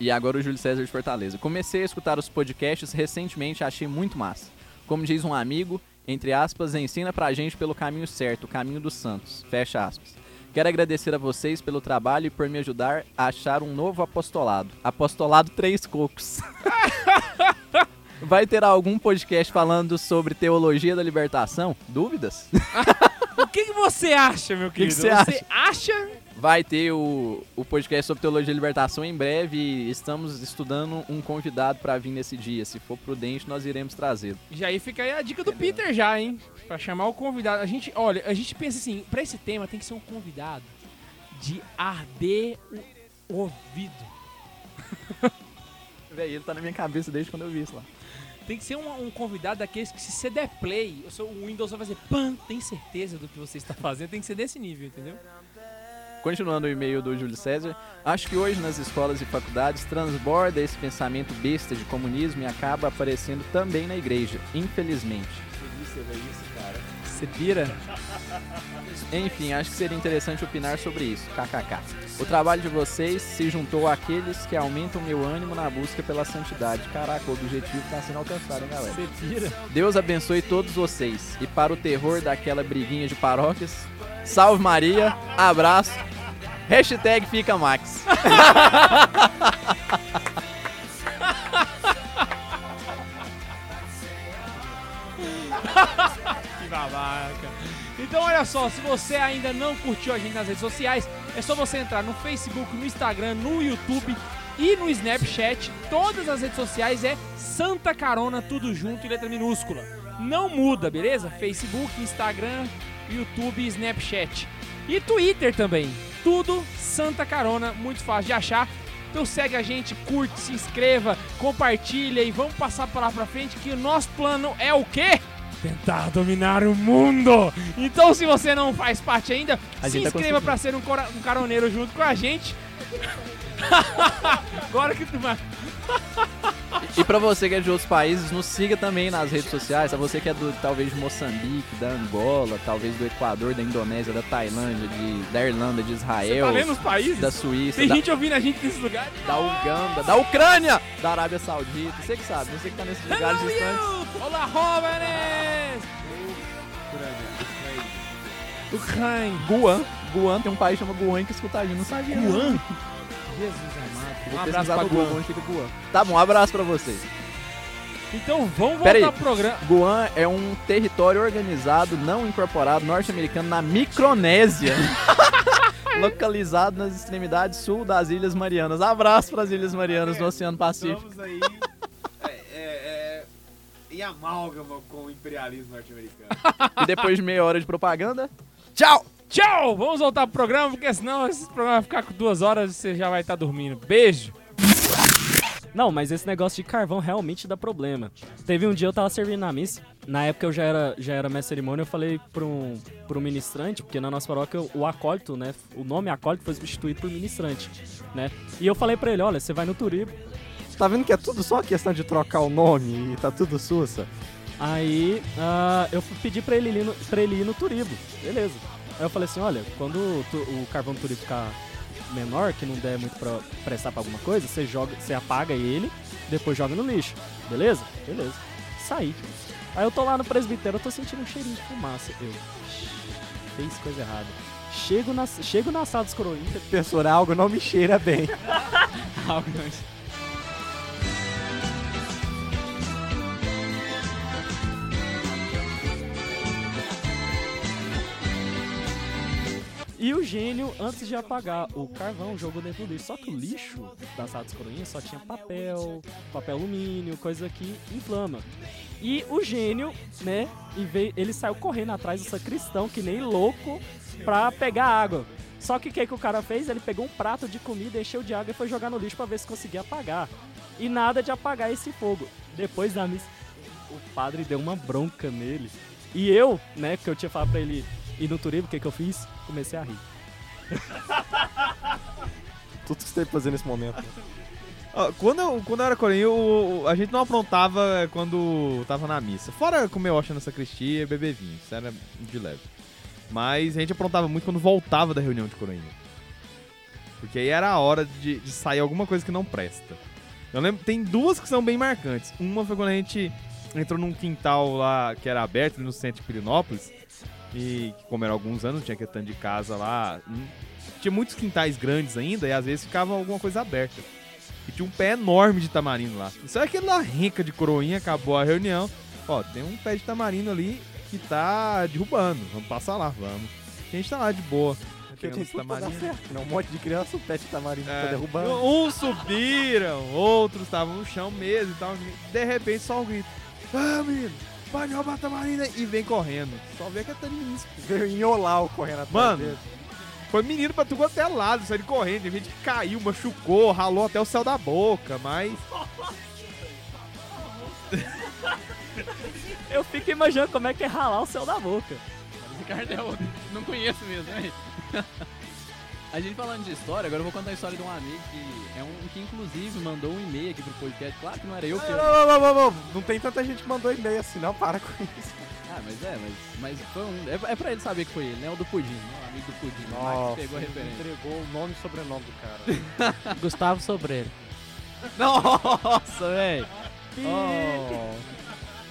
E agora o Júlio César de Fortaleza. Comecei a escutar os podcasts recentemente achei muito massa. Como diz um amigo, entre aspas, ensina pra gente pelo caminho certo, o caminho dos santos. Fecha aspas. Quero agradecer a vocês pelo trabalho e por me ajudar a achar um novo apostolado. Apostolado Três Cocos. Vai ter algum podcast falando sobre teologia da libertação? Dúvidas? O que, que você acha, meu que querido? você você acha? Vai ter o, o podcast sobre teologia da libertação em breve e estamos estudando um convidado pra vir nesse dia. Se for prudente, nós iremos trazê-lo. Já aí fica aí a dica do Peter já, hein? Pra chamar o convidado. A gente, olha, a gente pensa assim, pra esse tema tem que ser um convidado de arder o ouvido. Véi, ele tá na minha cabeça desde quando eu vi isso lá. Tem que ser um, um convidado daqueles que se você der play, o Windows vai fazer pam, tem certeza do que você está fazendo, tem que ser desse nível, entendeu? Continuando o e-mail do Júlio César, acho que hoje nas escolas e faculdades transborda esse pensamento besta de comunismo e acaba aparecendo também na igreja, infelizmente. Você pira? Enfim, acho que seria interessante opinar sobre isso. KKK. O trabalho de vocês se juntou àqueles que aumentam meu ânimo na busca pela santidade. Caraca, o objetivo tá sendo alcançado, hein, galera? Você pira? Deus abençoe todos vocês. E para o terror daquela briguinha de paróquias, salve Maria, abraço. Hashtag fica Max. Que babaca. Então olha só, se você ainda não curtiu a gente nas redes sociais, é só você entrar no Facebook, no Instagram, no YouTube e no Snapchat. Todas as redes sociais é Santa Carona, tudo junto em letra minúscula. Não muda, beleza? Facebook, Instagram, YouTube e Snapchat. E Twitter também. Tudo Santa Carona, muito fácil de achar. Então segue a gente, curte, se inscreva, compartilha e vamos passar para lá pra frente que o nosso plano é o quê? Tentar dominar o mundo! Então, se você não faz parte ainda, A se tá inscreva conseguindo. pra ser um, um caroneiro junto com a gente. Agora que tu vai. E pra você que é de outros países, nos siga também nas redes sociais. A você que é do talvez de Moçambique, da Angola, talvez do Equador, da Indonésia, da Tailândia, de, da Irlanda, de Você Israel, tá lendo os países? da Suíça, Tem da, gente ouvindo a gente nesse lugar. da Uganda, da Ucrânia, da Arábia Saudita. Você que sabe, você que tá nesses lugares Hello, distantes. Olá, jóvenes! Ucrânia. Guam. Guam, tem um país que chama Guam que escuta a gente, não sabia. Guam? Jesus Vou Um abraço pra onde fica Guam. Tá bom, um abraço pra vocês. Então vamos voltar aí. pro programa. Guam é um território organizado não incorporado norte-americano na Micronésia. localizado nas extremidades sul das Ilhas Marianas. Abraço para as Ilhas Marianas no Oceano Pacífico. Estamos aí é, é, é, em amálgama com o imperialismo norte-americano. E depois de meia hora de propaganda, tchau! Tchau! Vamos voltar pro programa, porque senão esse programa vai ficar com duas horas e você já vai estar dormindo. Beijo! Não, mas esse negócio de carvão realmente dá problema. Teve um dia eu tava servindo na missa, na época eu já era, já era mestre de cerimônia, eu falei pra um, pra um ministrante, porque na nossa paróquia o acólito, né, o nome acólito foi substituído por ministrante, né? E eu falei pra ele, olha, você vai no Turibo, Tá vendo que é tudo só questão de trocar o nome e tá tudo sussa? Aí ah, eu fui pedir pra ele, ir no, pra ele ir no Turibo, beleza. Aí eu falei assim, olha, quando tu- o carvão Turibo ficar menor, que não der muito pra prestar pra alguma coisa, você joga, você apaga ele, depois joga no lixo, beleza? Beleza. Saí. Aí eu tô lá no presbitério, eu tô sentindo um cheirinho de fumaça. Eu, fez coisa errada. Chego na, chego na sala dos coroinhas, Professor, algo não me cheira bem. E o gênio, antes de apagar o carvão, jogou dentro do lixo. Só que o lixo da sala coroinhas só tinha papel, papel alumínio, coisa que inflama. E o gênio, né, ele saiu correndo atrás do sacristão, que nem louco, pra pegar água. Só que o que, que o cara fez? Ele pegou um prato de comida, encheu de água e foi jogar no lixo pra ver se conseguia apagar. E nada de apagar esse fogo. Depois da missa, o padre deu uma bronca nele. E eu, né, que eu tinha falado pra ele ir no Turibo, o que, que eu fiz? Comecei a rir. Tudo que você tem que fazer nesse momento. Quando eu, quando eu era coreano, o- o- a gente não aprontava quando tava na missa. Fora comer hoxa na sacristia e beber vinho. Isso era de leve. Mas a gente aprontava muito quando voltava da reunião de coroinha. Porque aí era a hora de, de sair alguma coisa que não presta. Eu lembro, tem duas que são bem marcantes. Uma foi quando a gente entrou num quintal lá que era aberto ali no centro de Pirinópolis. E que, como era alguns anos, tinha aquele tanto de casa lá. hum, Tinha muitos quintais grandes ainda e às vezes ficava alguma coisa aberta. E tinha um pé enorme de tamarindo lá. Só que aquela renca de coroinha acabou a reunião. Ó, tem um pé de tamarindo ali que tá derrubando. Vamos passar lá, vamos. A gente tá lá de boa. Pegando esse tamarindo. certo. Não, um monte de criança, o pet tamarindo É, tá derrubando. Uns subiram, outros estavam no chão mesmo e tal. De repente só um grito. Ah, menino, pode roubar a tamarina e vem correndo. Só vê que é menino. Veio em Olau correndo atrás Mano, dele. foi menino pra tudo até lado, saiu correndo. Tem gente que caiu, machucou, ralou até o céu da boca, mas. Eu fico imaginando como é que é ralar o céu da boca. Ricardo é outro. Não conheço mesmo, hein? A gente falando de história, agora eu vou contar a história de um amigo que é um que inclusive mandou um e-mail aqui pro podcast. Claro que não era eu que. Não, não, não, não, não, não tem tanta gente que mandou e-mail assim, não, para com isso. Ah, mas é, mas, mas foi um. É, é pra ele saber que foi ele, né? O do Pudim, né? O amigo do Pudim. o Marcos Nossa, pegou a referência. entregou o nome e sobrenome do cara. Gustavo Sobreiro. Nossa, velho! Oh.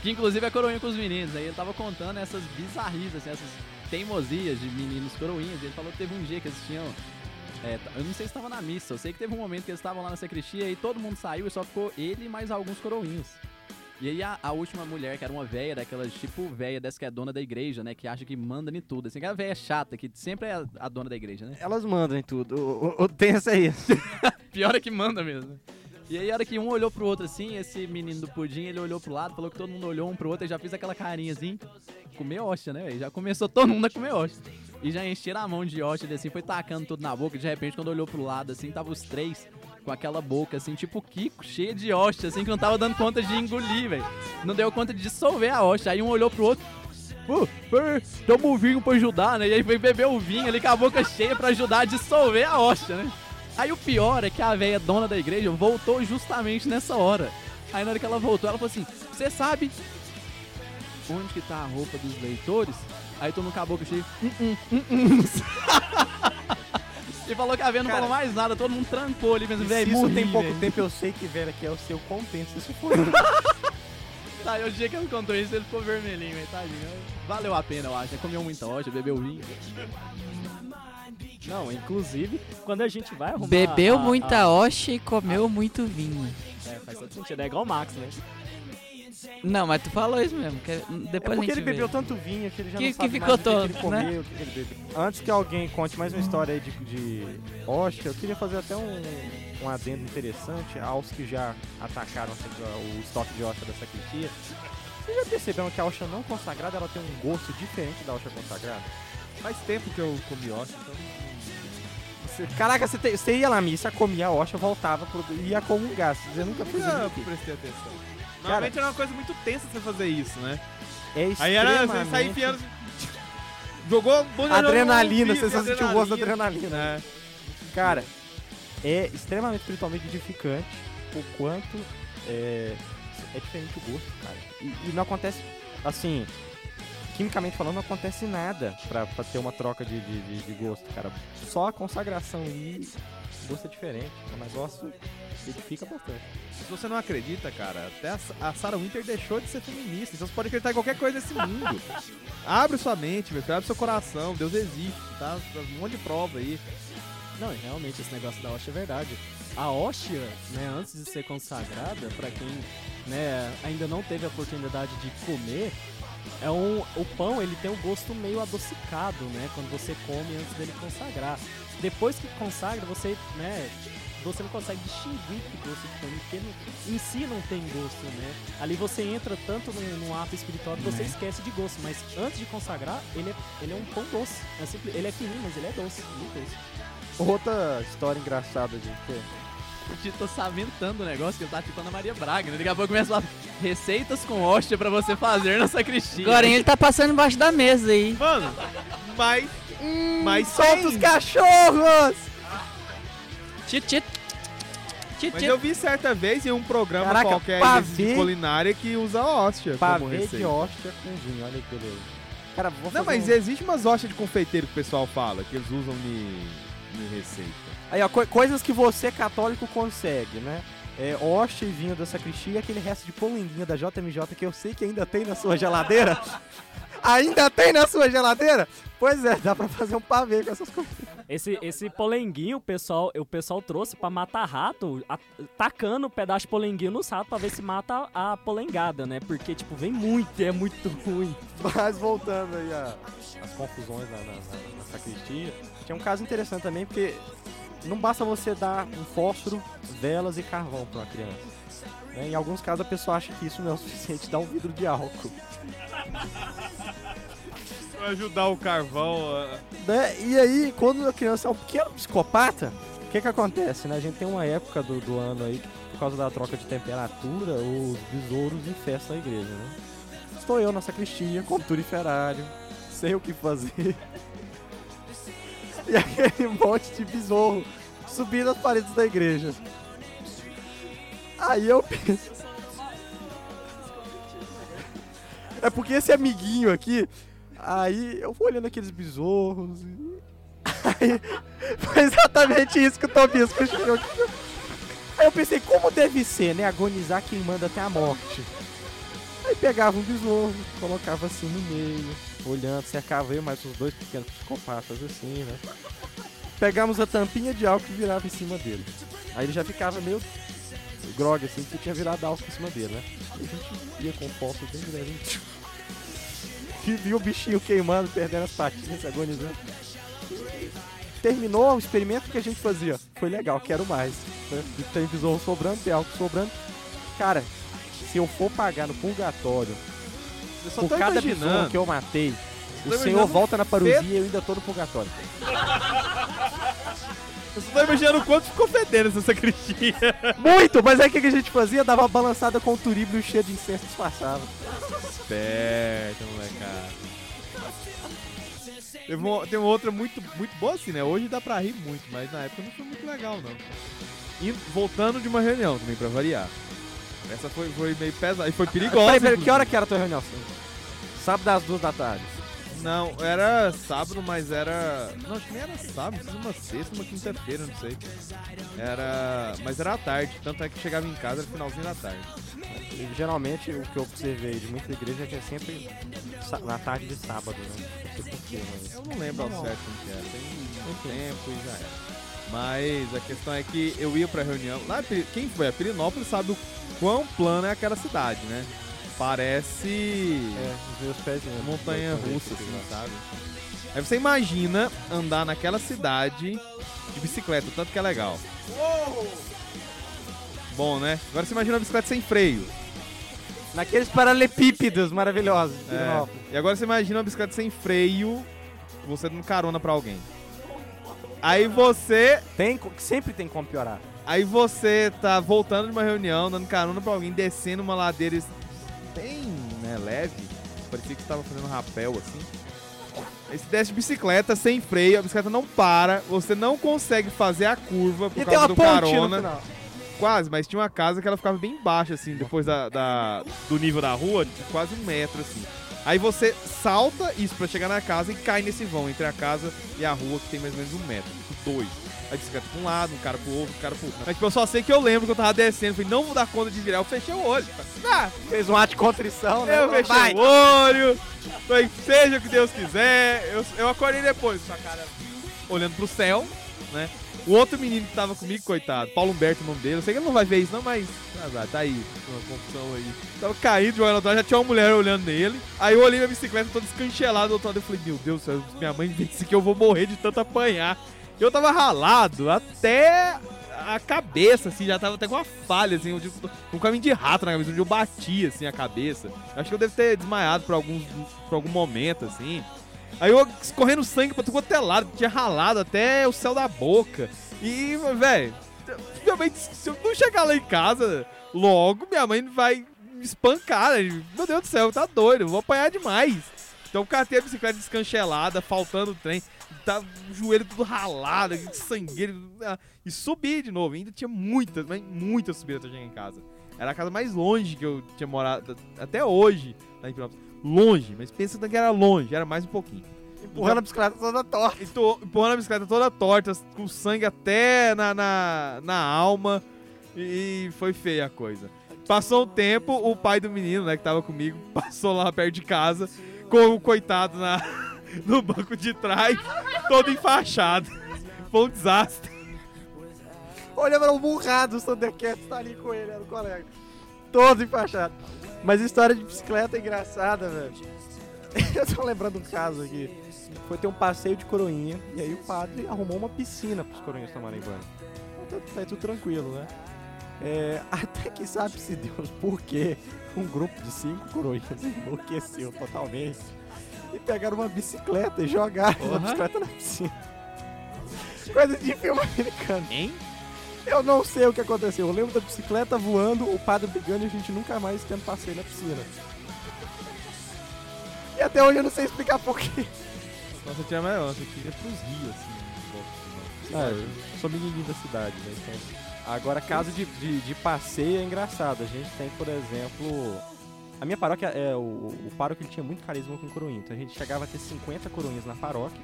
Que inclusive é coroinha com os meninos. Aí ele tava contando essas bizarrices, assim, essas teimosias de meninos coroinhas. E ele falou que teve um dia que eles tinham. é, eu não sei se estava na missa, eu sei que teve um momento que eles estavam lá na sacristia e todo mundo saiu e só ficou ele e mais alguns coroinhos. E aí a, a última mulher, que era uma véia daquelas, tipo véia dessa que é dona da igreja, né? Que acha que manda em tudo. Assim, aquela véia chata, que sempre é a, a dona da igreja, né? Elas mandam em tudo. O, o, o tenso é isso. Pior é que manda mesmo. E aí, a hora que um olhou pro outro assim, esse menino do pudim, ele olhou pro lado, falou que todo mundo olhou um pro outro e já fez aquela carinha assim, comer hóstia, né, velho? Já começou todo mundo a comer hóstia. E já encheram a mão de hóstia, ele assim, foi tacando tudo na boca. De repente, quando olhou pro lado, assim, tava os três com aquela boca, assim, tipo Kiko, cheia de hóstia, assim, que não tava dando conta de engolir, velho. Não deu conta de dissolver a hóstia. Aí um olhou pro outro, pô, toma o vinho pra ajudar, né? E aí foi beber o vinho ali com a boca cheia pra ajudar a dissolver a hóstia, né? Aí o pior é que a velha dona da igreja voltou justamente nessa hora. Aí na hora que ela voltou, ela falou assim: Você sabe onde que tá a roupa dos leitores? Aí todo mundo com a boca cheia. "Hum, hum, hum, hum." e falou que a velha não Cara, falou mais nada, todo mundo trancou ali mesmo, velho. isso morri, tem pouco velho." tempo, eu sei que velho aqui é o seu compensa. Isso foi. Tá, e o dia que ele contou isso, ele ficou vermelhinho, velho, tadinho. Valeu a pena, eu acho. Ele comeu muita hoja, bebeu vinho. Não, inclusive, quando a gente vai arrumar... Bebeu a- muita a- hoxa e comeu muito vinho. É, faz todo sentido. É igual o Max, né? Não, mas tu falou isso mesmo. Que É depois porque a gente ele bebeu vê. tanto vinho que ele já Que- não que sabe ficou mais o que todo, que ele comeu, né? o que bebeu. Antes que alguém conte mais uma história aí de, de Oscar, eu queria fazer até um, um adendo interessante aos que já atacaram o estoque de Oscar da sacristia. Vocês já perceberam que a Oscar não consagrada ela tem um gosto diferente da Oscar consagrada? Faz tempo que eu comi hóstia, então. Caraca, você, te- você ia na missa, comia a Oscar, voltava pro, ia comungar. Você nunca fez isso. prestei atenção. Normalmente era uma coisa muito tensa você fazer isso, né? É Aí era você sair extremamente- enfiando. Jogou Adrenalina, você só sentiu o gosto da adrenalina. adrenalina. Cara, é extremamente espiritualmente edificante o quanto é, é diferente o gosto, cara. E, e não acontece, assim, quimicamente falando, não acontece nada pra, pra ter uma troca de, de, de- de gosto, cara. Só a consagração e o gosto é diferente. O negócio edifica bastante. Se você não acredita, cara, até a, Sarah Winter deixou de ser feminista. Então você pode acreditar em qualquer coisa nesse mundo. abre sua mente, meu filho, abre seu coração. Deus existe, tá? Um monte de prova aí. Não, e realmente esse negócio da hóstia é verdade. A hóstia, né, antes de ser consagrada, pra quem né, ainda não teve a oportunidade de comer, é um, o pão ele tem um gosto meio adocicado, né? Quando você come antes dele consagrar. Depois que consagra, você, né? Você não consegue distinguir que gosto que tem, porque no- em si não tem gosto, né? Ali você entra tanto num, num ato espiritual que você esquece de gosto, mas antes de consagrar, ele é, ele é um pão doce. É simples, ele é fininho, mas ele é doce, muito doce. Outra história engraçada, gente. que O Tito tá samentando o negócio que ele tá tipo Ana Maria Braga, né? Daqui a pouco começa a falar receitas com hóstia pra você fazer na sacristia. Agora ele tá passando embaixo da mesa aí. Mano, mas. mas Solta os cachorros! Tito, tito. Tito, Mas eu vi certa vez em um programa Caraca, qualquer aí desses de pavê- culinária que usa hóstia como Pavê de receita. hóstia com vinho, olha que beleza. Cara, vou Não, mas um- existe umas hóstias de confeiteiro que o pessoal fala, que eles usam de, de receita. Aí, ó, co- coisas que você, católico, consegue, né? É, hóstia e vinho da sacristia e aquele resto de polenguinha da JMJ que eu sei que ainda tem na sua geladeira. ainda tem na sua geladeira? Pois é, dá pra fazer um pavê com essas coisas. Esse, esse polenguinho, o pessoal, o pessoal trouxe pra matar rato, a- tacando o pedaço de polenguinho nos ratos pra ver se mata a, a polengada, né? Porque, tipo, vem muito, e é muito ruim. Mas voltando aí a- as confusões na, na- na- na sacristia, tinha um caso interessante também, porque não basta você dar um fósforo, velas e carvão pra uma criança. né? Em alguns casos a pessoa acha que isso não é o suficiente, dá um vidro de álcool. Pra ajudar o carvão. ah, né? E aí, quando a criança é um pequeno psicopata, o que que acontece, né? A gente tem uma época do, do ano aí que, por causa da troca de temperatura, os besouros infestam a igreja, né? Estou eu na sacristia, com turiferário, sei o que fazer. E aquele monte de besouro subindo as paredes da igreja. Aí eu penso. É porque esse amiguinho aqui, aí eu vou olhando aqueles besouros e. Aí, foi exatamente isso que o Tobias questionou. Aí eu pensei, como deve ser, né? Agonizar quem manda até a morte. Aí pegava um besouro, colocava assim no meio, olhando, cercava eu mais os dois pequenos psicopatas assim, né? Pegamos a tampinha de álcool e virava em cima dele. Aí ele já ficava meio grog assim, porque tinha virado álcool em cima dele, né? E a gente ia com o fósforo bem grande. E o bichinho queimando, perdendo as patinhas, agonizando. Terminou o experimento que a gente fazia. Foi legal, quero mais. Né? Tem besouro sobrando, tem álcool sobrando. Cara, se eu for pagar no purgatório por cada imaginando. que eu matei, o Senhor volta na parusia e eu ainda tô no purgatório. Eu só tô imaginando o quanto ficou fedendo essa sacristia. Muito! Mas aí o que a gente fazia? Dava uma balançada com o turíbulo cheio de incenso disfarçava. Esperto, molecada. Teve uma, tem uma outra muito, muito boa assim, né? Hoje dá pra rir muito, mas na época não foi muito legal, não. E voltando de uma reunião também, pra variar. Essa foi, foi meio pesada e foi perigosa. Peraí, peraí, que hora que era a tua reunião? Sábado às duas da tarde. Não, era sábado, mas era. Não, acho que nem era sábado, uma sexta, uma quinta-feira, não sei. Era. Mas era à tarde, tanto é que chegava em casa era finalzinho da tarde. E, geralmente o que eu observei de muita igreja é que é sempre na tarde de sábado, né? Não sei porquê, mas. Eu não lembro ao certo como que era. Tem muito tempo e já era. Mas a questão é que eu ia pra reunião. Lá, quem foi a Pirinópolis sabe o quão plana é aquela cidade, né? Parece É, os meus pés né? montanha russa, assim, lá. sabe? Aí você imagina andar naquela cidade de bicicleta, tanto que é legal. Bom, né? Agora você imagina uma bicicleta sem freio. Naqueles paralelepípedos maravilhosos. de É. E agora você imagina uma bicicleta sem freio, você dando carona pra alguém. Aí você Tem, sempre tem como piorar. Aí você tá voltando de uma reunião, dando carona pra alguém, descendo uma ladeira bem né, leve. Parecia que você tava fazendo rapel assim. Aí você desce de bicicleta sem freio, a bicicleta não para, você não consegue fazer a curva por E tem causa uma do carona. Quase, mas tinha uma casa que ela ficava bem baixa, assim, depois da, da- do nível da rua, de quase um metro, assim. Aí você salta isso pra chegar na casa e cai nesse vão entre a casa e a rua, que tem mais ou menos um metro, tipo dois. Aí a bicicleta pra um lado, um cara pro outro, um cara pro outro. Mas tipo, eu só sei que eu lembro que eu tava descendo, falei, não vou dar conta de virar, eu fechei o olho. Ah, Fez um ato de contrição, né? eu fechei Vai. o olho, falei, seja o que Deus quiser. Eu, eu acordei depois, com a cara olhando pro céu, né? O outro menino que tava comigo, coitado, Paulo Humberto, o nome dele, eu sei que ele não vai ver isso não, mas azar, tá aí, uma confusão aí. Tava caído, jogando atrás, já tinha uma mulher olhando nele. Aí eu olhei minha bicicleta toda descanchelada do outro lado, eu falei, meu Deus minha mãe disse que eu vou morrer de tanto apanhar. Eu tava ralado até a cabeça, assim, já tava até com uma falha, assim, um caminho de rato na cabeça, onde eu bati, assim, a cabeça. Acho que eu devo ter desmaiado por, alguns, por algum momento, assim. Aí eu escorrendo sangue pra tudo quanto é lado, tinha ralado até o céu da boca. E, velho, que se eu não chegar lá em casa logo, minha mãe vai me espancar. né? Meu Deus do céu, tá doido, vou apanhar demais. Então catei a bicicleta descanchelada, faltando o trem, tá o joelho tudo ralado, sangueiro, ah, e subi de novo. Ainda tinha muita, mas muita subida até chegar em casa. Era a casa mais longe que eu tinha morado até hoje lá em Pirópolis. Longe, mas pensa que era longe, era mais um pouquinho. Empurrando a bicicleta toda torta. Empurrando a bicicleta toda torta, com sangue até na, na, na alma. E foi feia a coisa. Passou um tempo, o pai do menino, né, que tava comigo, passou lá perto de casa, com o coitado na, no banco de trás, todo enfaixado. Foi um desastre. Olha, era um burrado, o Thundercats tá ali com ele, era o colega. Todo enfaixado. Mas história de bicicleta é engraçada, velho. Eu tô lembrando um caso aqui. Foi ter um passeio de coroinha, e aí o padre arrumou uma piscina pros coroinhas tomarem banho. Então, tá tudo tranquilo, né? É, até que sabe-se Deus por que um grupo de cinco coroinhas enlouqueceu totalmente e pegaram uma bicicleta e jogaram a Porra. bicicleta na piscina. Coisa de filme americano. Hein? Eu não sei o que aconteceu. Eu lembro da bicicleta voando, o padre brigando e a gente nunca mais tendo passeio na piscina. E até hoje eu não sei explicar por quê. Nossa, tinha mais nossa, eu queria pros rios, assim. Ah, eu sou menininho da cidade, né? Então... Agora, caso de, de, de passeio é engraçado. A gente tem, por exemplo. A minha paróquia, é, o, o paróquio ele tinha muito carisma com coroinha. Então a gente chegava a ter 50 coroinhas na paróquia,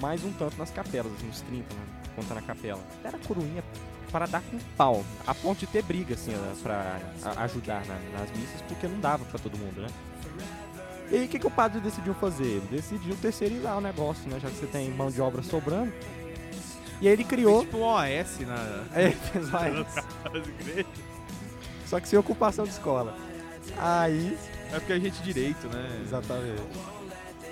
mais um tanto nas capelas, assim, uns 30, né? Contando a capela. Era coroinha para dar com pau, a ponto de ter briga, assim, né, pra a- ajudar na- nas missas, porque não dava pra todo mundo, né? E aí, o que, que o padre decidiu fazer? Ele decidiu terceirizar o negócio, né? Já que você tem mão de obra sobrando. E aí ele criou. Tipo um OS na. É, fez mais. Só que sem ocupação de escola. Aí, É porque a gente direito, né? exatamente.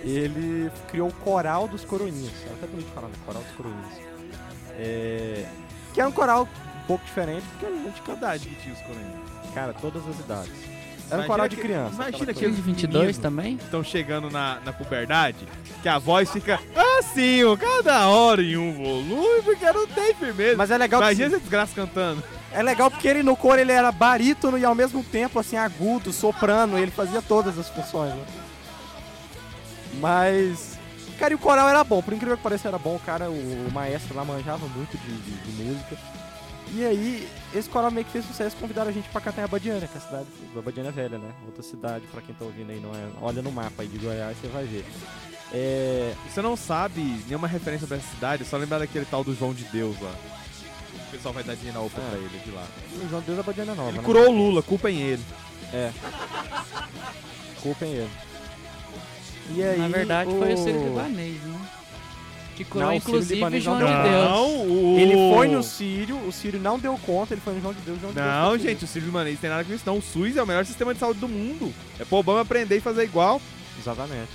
Ele criou o Coral dos Coroinhas. É até bonito falar, né? Coral dos Coroinhas. É... Que é um coral um pouco diferente, porque a gente canta, que tinha os coroinhas. cara, todas as idades. Era um Imagina coral de que- criança. imagina aquela que- coisa. de 22 também? Estão chegando na, na puberdade, que a voz fica assim, ó, cada hora em um volume, porque não tem firmeza. Mas é legal que Imagina essa desgraça cantando. É legal porque ele no coro ele era barítono e ao mesmo tempo assim agudo, soprano, ele fazia todas as funções. Né? Mas cara, e o coral era bom, por incrível que pareça era bom, o cara, o, maestro lá manjava muito de, de- de música. E aí, esse coral meio que fez sucesso, convidaram a gente pra cantar em Abadiana, que é a cidade, Abadiana é velha, né? Outra cidade, pra quem tá ouvindo aí, não é, olha no mapa aí de Goiás, você vai ver. É, Você não sabe nenhuma referência pra essa cidade, só lembrar daquele tal do João de Deus lá. O pessoal vai dar dinheiro na UPA Ah. pra ele de lá. o João Deus é Abadiana nova, Ele né? curou o Lula, culpem ele. Culpem ele. E aí, Na verdade, foi o Ciro o- Libanês, né? Que curou, Não, o inclusive, não João de deu. Deus. Não, o... Ele foi no Sírio, o Sírio não deu conta, ele foi no João de Deus, João de Deus Não, foi gente, o Ciro Libanês tem nada com isso não. O SUS é o melhor sistema de saúde do mundo. É pro Obama aprender e fazer igual. Exatamente.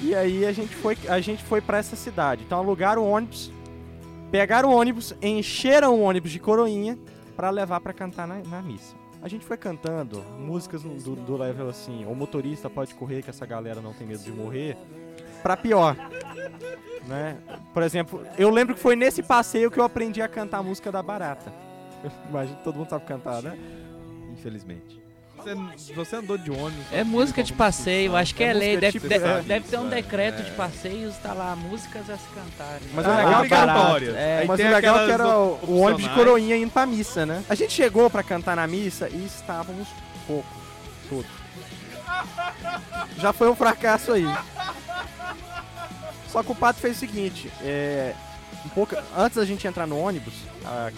E aí a gente foi, a gente foi para essa cidade. Então alugaram o ônibus, pegaram o ônibus, encheram o ônibus de coroinha pra levar pra cantar na, na missa. A gente foi cantando músicas do, do level assim, o motorista pode correr que essa galera não tem medo de morrer, pra pior. Né? Por exemplo, eu lembro que foi nesse passeio que eu aprendi a cantar a música da Barata. Imagino que todo mundo sabe cantar, né? Infelizmente. Você, você andou de ônibus. É música de passeio, acho que é, É lei. Deve, tipo- deve- é. deve ter um É. decreto É. de passeios, tá lá, músicas a se cantarem. Mas Ah, o legal é que era obrigatórias. É, Mas o legal é que era o, o ônibus de coroinha indo pra missa, né? A gente chegou pra cantar na missa e estávamos pouco. Todos. Já foi um fracasso aí. Só que o padre fez o seguinte, é, um pouco, antes da gente entrar no ônibus, a,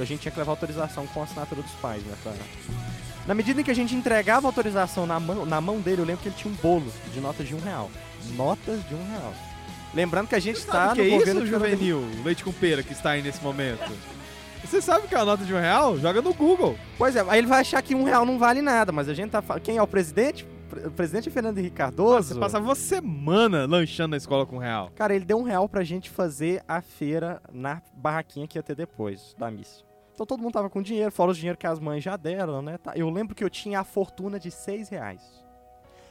a gente tinha que levar autorização com a assinatura dos pais, né? pra- Na medida em que a gente entregava a autorização na mão, na mão dele, eu lembro que ele tinha um bolo de notas de um real. Notas de um real. Lembrando que a gente está o que no é governo isso, de juvenil? Leite com pera que está aí nesse momento. Você sabe que é a nota de um real? Joga no Google. Pois é, aí ele vai achar que um real não vale nada, mas a gente tá falando. Quem é o presidente? O presidente é Fernando Henrique Cardoso. Você passava uma semana lanchando na escola com um real. Cara, ele deu um real pra gente fazer a feira na barraquinha que ia ter depois da missa. Então todo mundo tava com dinheiro, fora os dinheiro que as mães já deram, né? Tá, Eu lembro que eu tinha a fortuna de seis reais.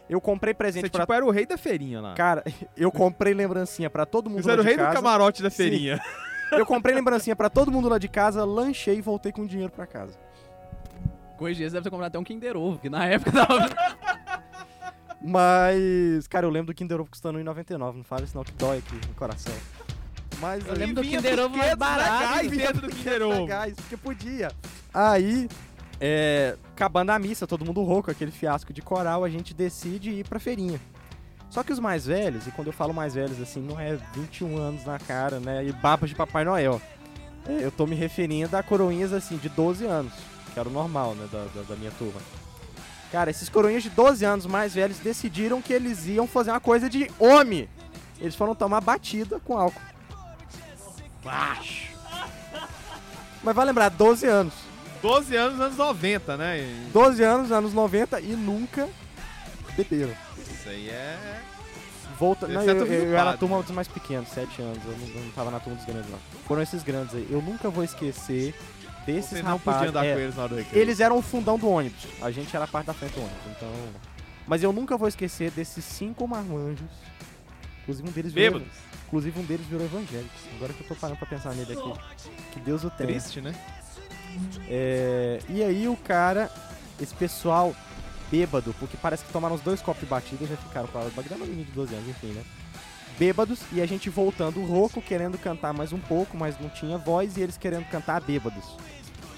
Eu comprei presente Você pra... tipo era o rei da feirinha lá. Cara, eu comprei lembrancinha pra todo mundo Você lá era o rei casa. do camarote da Sim. feirinha. Eu comprei lembrancinha pra todo mundo lá de casa, lanchei e voltei com dinheiro pra casa. Com esse deve ter comprado até um Kinder Ovo, que na época tava... Mas, cara, eu lembro do Kinder Ovo custando 1,99. Não fala isso não, que dói aqui no coração. Mas Eu lembro do Kinder Ovo mais 500 barato. vinha dentro do Kinder Ovo. legais, porque podia. Aí, é, acabando a missa, todo mundo rouco, aquele fiasco de coral, a gente decide ir pra feirinha. Só que os mais velhos, e quando eu falo mais velhos, assim, não é 21 anos na cara, né? E babas de Papai Noel. É, eu tô me referindo a coroinhas, assim, de 12 anos, que era o normal, né, da, da, da minha turma. Cara, esses coroinhas de 12 anos mais velhos decidiram que eles iam fazer uma coisa de homem. Eles foram tomar batida com álcool. Baixo. Mas vai lembrar, 12 anos. 12 anos, anos 90, né? E 12 anos, anos 90 e nunca beberam. Isso aí é. Volta, não, eu, tão eu era a turma né? dos mais pequenos, 7 anos, eu não, eu não tava na turma dos grandes não. Foram esses grandes aí. Eu nunca vou esquecer desses Você não rapazes. podia andar é, com eles na hora do recreio. eles eram o fundão do ônibus, a gente era a parte da frente do ônibus, então... Mas eu nunca vou esquecer desses cinco marmanjos, inclusive um deles Bêbados. Inclusive um deles virou evangélico. Agora que eu tô parando pra pensar nele aqui. Que Deus o tenha. Triste, né? É, e aí o cara, esse pessoal bêbado, porque parece que tomaram uns dois copos de batida e já ficaram com a bagulho menino de 12 anos, enfim, né? Bêbados e a gente voltando rouco, querendo cantar mais um pouco, mas não tinha voz e eles querendo cantar bêbados.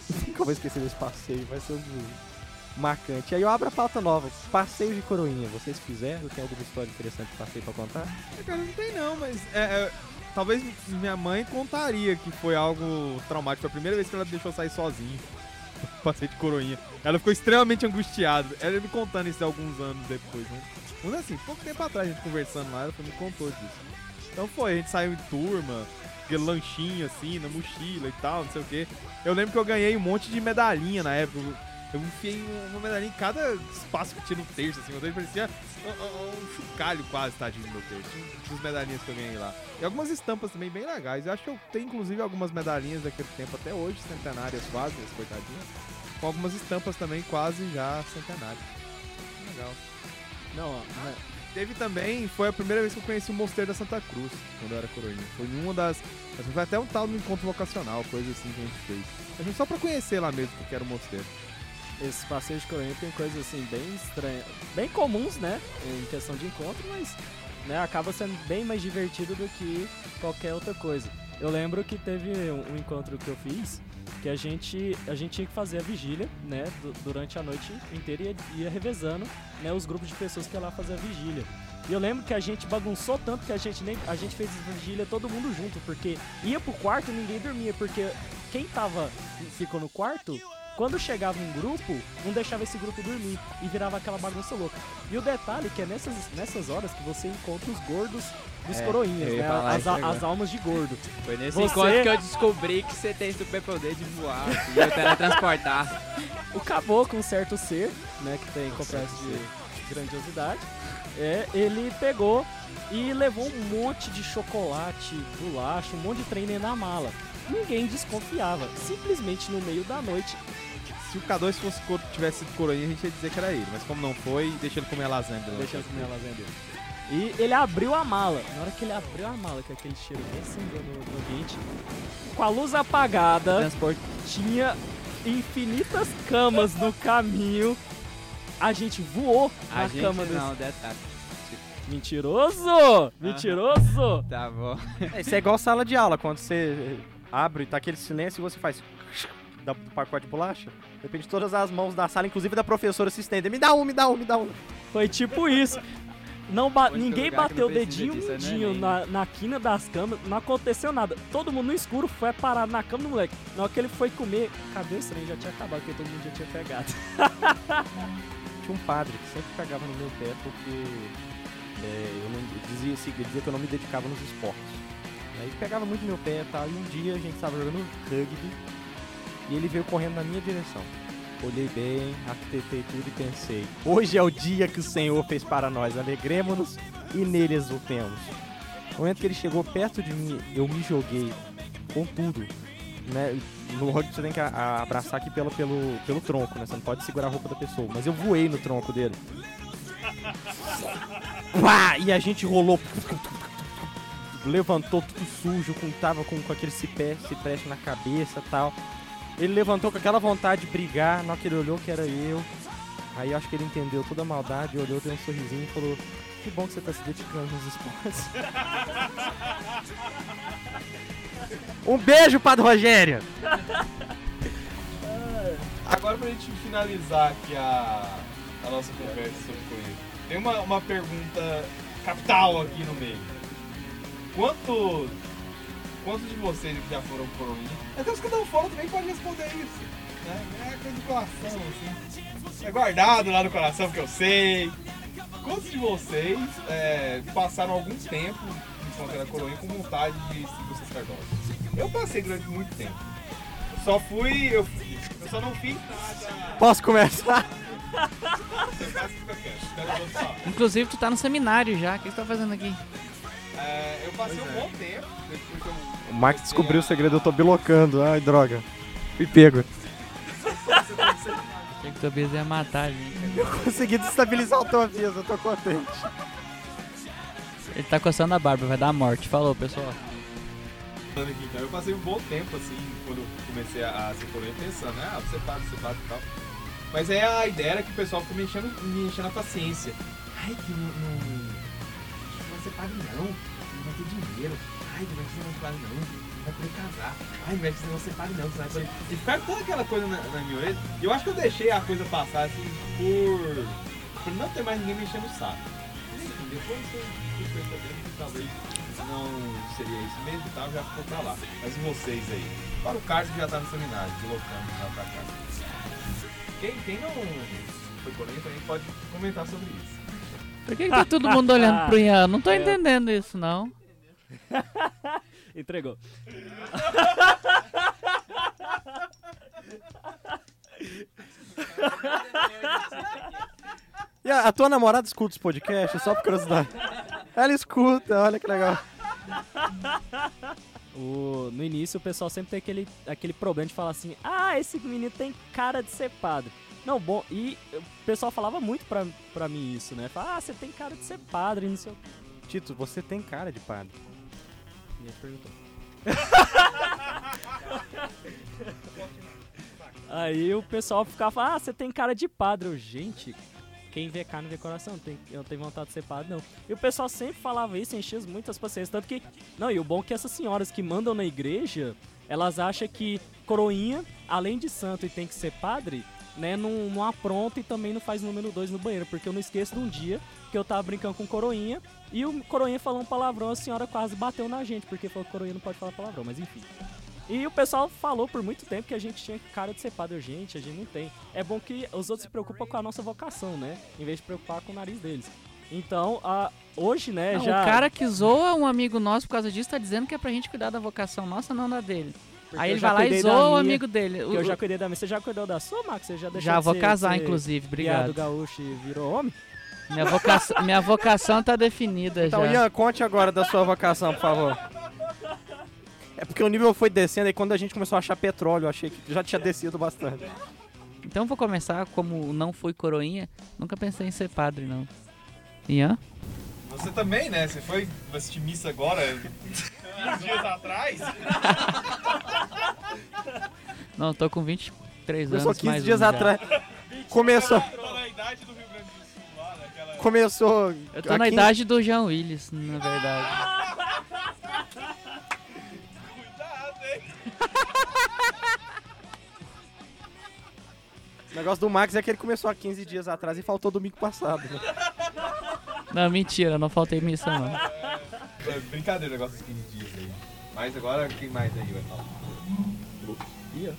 Nunca vou esquecer desse passeio, vai ser um marcante. Aí eu abro a pauta nova, passeio de coroinha. Vocês fizeram? Tem alguma história interessante de passeio pra contar? Cara, não tem não, mas é, é, talvez minha mãe contaria que foi algo traumático. Foi a primeira vez que ela deixou sair sozinho. Passei de coroinha. Ela ficou extremamente angustiada. Ela me contando isso alguns anos depois, né? Mas assim, pouco tempo atrás a gente conversando lá, ela me contou disso. Então foi, a gente saiu em turma, aquele lanchinho assim, na mochila e tal, não sei o quê. Eu lembro que eu ganhei um monte de medalhinha na época. Eu enfiei uma medalhinha em cada espaço que tinha no terço, assim, meu Deus, parecia um, chocalho quase, tadinho do meu terço. Tinha As medalhinhas que eu ganhei lá. E algumas estampas também bem legais. Eu acho que eu tenho, inclusive, algumas medalhinhas daquele tempo até hoje, centenárias quase, as coitadinhas. Com algumas estampas também quase já centenárias. Legal. Não, né, Teve também, foi a primeira vez que eu conheci o Mosteiro da Santa Cruz, quando eu era coroinha. Foi uma das. assim, Foi até um tal no encontro vocacional, coisa assim que a gente fez. A gente só pra conhecer lá mesmo, porque era o mosteiro. Esses passeios de coroinha tem coisas assim bem estranhas, bem comuns, né, em questão de encontro, mas né, acaba sendo bem mais divertido do que qualquer outra coisa. Eu lembro que teve um, um encontro que eu fiz que a gente a gente tinha que fazer a vigília, né, du- durante a noite inteira e ia, ia revezando, né, os grupos de pessoas que iam lá fazer a vigília. E eu lembro que a gente bagunçou tanto que a gente nem a gente fez vigília todo mundo junto, porque ia pro quarto e ninguém dormia, porque quem tava ficou no quarto quando chegava um grupo, não deixava esse grupo dormir e virava aquela bagunça louca. E o detalhe é que é nessas, nessas horas que você encontra os gordos dos É, coroinhas, né? As, as almas de gordo. Foi nesse Você- encontro que eu descobri que você tem superpoder de voar e eu teletransportar. O caboclo, um certo ser, né, que tem complexo de grandiosidade, é, ele pegou e levou um monte de chocolate, bolacha, um monte de trem dentro da mala. Ninguém desconfiava. Simplesmente no meio da noite, Se o K2 fosse tivesse sido coroinha, a gente ia dizer que era ele. Mas como não foi, deixa ele comer a lasanha dele. deixa eu comer a lasanha dele. E ele abriu a mala. Na hora que ele abriu a mala, com aquele cheiro descendo no, no ambiente, com a luz apagada, Transporte. tinha infinitas camas no caminho. A gente voou A na gente cama desse. não, detalhe. Mentiroso! Mentiroso! Tá bom. É, Isso é igual sala de aula, quando você abre e tá aquele silêncio e você faz da- do pacote de bolacha. De repente todas as mãos da sala, inclusive da professora, se estendem. Me dá um, me dá um, me dá um. Foi tipo isso. Não ba- O ninguém bateu o dedinho é mindinho Enem, na, na quina das camas, não aconteceu nada. Todo mundo no escuro foi parar na cama do moleque. Na hora que ele foi comer, cadê esse trem? Já tinha acabado, porque todo mundo já tinha pegado. Tinha um padre que sempre cagava no meu pé porque É, eu não eu dizia, assim, eu dizia que eu não me dedicava nos esportes. Aí pegava muito meu pé e tal, e um dia a gente estava jogando rugby e ele veio correndo na minha direção. Olhei bem, arquitetei tudo e pensei: hoje é o dia que o Senhor fez para nós, alegremos-nos e nele exultemos. No momento que ele chegou perto de mim, eu me joguei com tudo. Né? No rugby você tem que abraçar aqui pelo, pelo, pelo tronco, né? Você não pode segurar a roupa da pessoa. Mas eu voei no tronco dele. Uá! E a gente rolou. Levantou tudo sujo, com, tava com, com aquele cipé, cipreste na cabeça tal. Ele levantou com aquela vontade de brigar, na hora que ele olhou que era eu. Aí eu acho que ele entendeu toda a maldade, olhou, deu um sorrisinho e falou: Que bom que você tá se dedicando nos esportes. um beijo, Padre Rogério! Agora pra gente finalizar aqui a, a nossa conversa sobre Coelho, tem uma, uma pergunta capital aqui no meio. Quanto, quantos de vocês que já foram coroinha? Até os que não foram também podem responder isso. Né? É coisa do coração, assim. É guardado lá no coração, porque eu sei. Quantos de vocês é, passaram algum tempo enquanto era coroinha com vontade de seguir o sacerdócio? Eu passei durante muito tempo. Só fui. Eu, eu só não fiz nada. Posso começar? Você que. Inclusive, tu tá no seminário já. O que tu tá fazendo aqui? É, eu passei um bom tempo. Depois que eu O Max descobriu o segredo, eu tô bilocando. Ai, droga. Fui pego. Achei que o Tobias ia matar a gente. Consegui destabilizar o Tobias, eu tô contente. Ele tá coçando a barba, vai dar morte. Falou, pessoal. então, eu passei um bom tempo assim, quando eu comecei a, a ser coroinha, pensando, né? Ah, você paga, você paga e tal. Mas aí a ideia era que o pessoal ficou me enchendo, me enchendo a paciência. Ai, que não. não ser padre não, não vai ter dinheiro. Ai, não vai ser não padre não, não vai poder casar. Ai, não vai ser não ser padre não, você vai poder. E ficar toda aquela coisa na, na minha orelha. E eu acho que eu deixei a coisa passar assim por. por não ter mais ninguém me enchendo o saco. Enfim, depois que talvez não seria isso mesmo e tal, já ficou pra lá. Mas vocês aí? Para o Carlos que já tá no seminário, deslocando lá pra cá. Quem, quem não foi coroinha também pode comentar sobre isso. Por que, que tá todo mundo olhando pro Ian? Não tô É. entendendo isso, não. Entregou. E a, a tua namorada escuta os podcasts, só por curiosidade. Ela escuta, olha que legal. O- no início o pessoal sempre tem aquele, aquele problema de falar assim, ah, esse menino tem cara de ser padre. Não, bom, e o pessoal falava muito pra, pra mim isso, né? Fala, ah, você tem cara de ser padre, não sei o. Tito, você tem cara de padre. E ele perguntou. Aí o pessoal ficava ah, você tem cara de padre. Eu, gente, quem vê carne vê coração, tem, eu não tenho vontade de ser padre, não. E o pessoal sempre falava isso, enchia muitas paciências. Tanto que, não, e o bom é que essas senhoras que mandam na igreja, elas acham que coroinha, além de santo e tem que ser padre, né, não, não apronta e também não faz número dois no banheiro. Porque eu não esqueço de um dia que eu tava brincando com coroinha e o coroinha falou um palavrão, a senhora quase bateu na gente, porque falou que coroinha não pode falar palavrão, mas enfim. E o pessoal falou por muito tempo que a gente tinha cara de ser padre. Gente, a gente não tem. É bom que os outros se preocupam com a nossa vocação, né? Em vez de preocupar com o nariz deles. Então, a, hoje, né, Não, já... O cara que zoa um amigo nosso por causa disso tá dizendo que é pra gente cuidar da vocação nossa, não da dele. Porque Aí ele vai lá e zoa o amigo dele. O- eu já cuidei da minha. Você já cuidou da sua, Max? Você já deixou Já de vou ser- casar, ser inclusive, obrigado. gaúcho e virou homem? Minha vocação, minha vocação tá definida Então, já. Ian, conte agora da sua vocação, por favor. É porque o nível foi descendo e quando a gente começou a achar petróleo, eu achei que já tinha descido bastante. Então vou começar, como não fui coroinha, nunca pensei em ser padre, não. Ian? Você também, né? Você foi assistir missa agora, 15 dias atrás? Não, tô com 23 Começou anos 15 mais dias um atrás. Começou. Na idade do Rio Grande do Sul lá, naquela... Começou. Eu tô na aqui- idade do Jean Willis, na verdade. Cuidado, hein? O negócio do Max é que ele começou há 15 dias atrás e faltou domingo passado. né? Não, mentira, não faltei missa não. É brincadeira o negócio dos 15 dias. Mas agora, quem mais aí vai falar? Ih,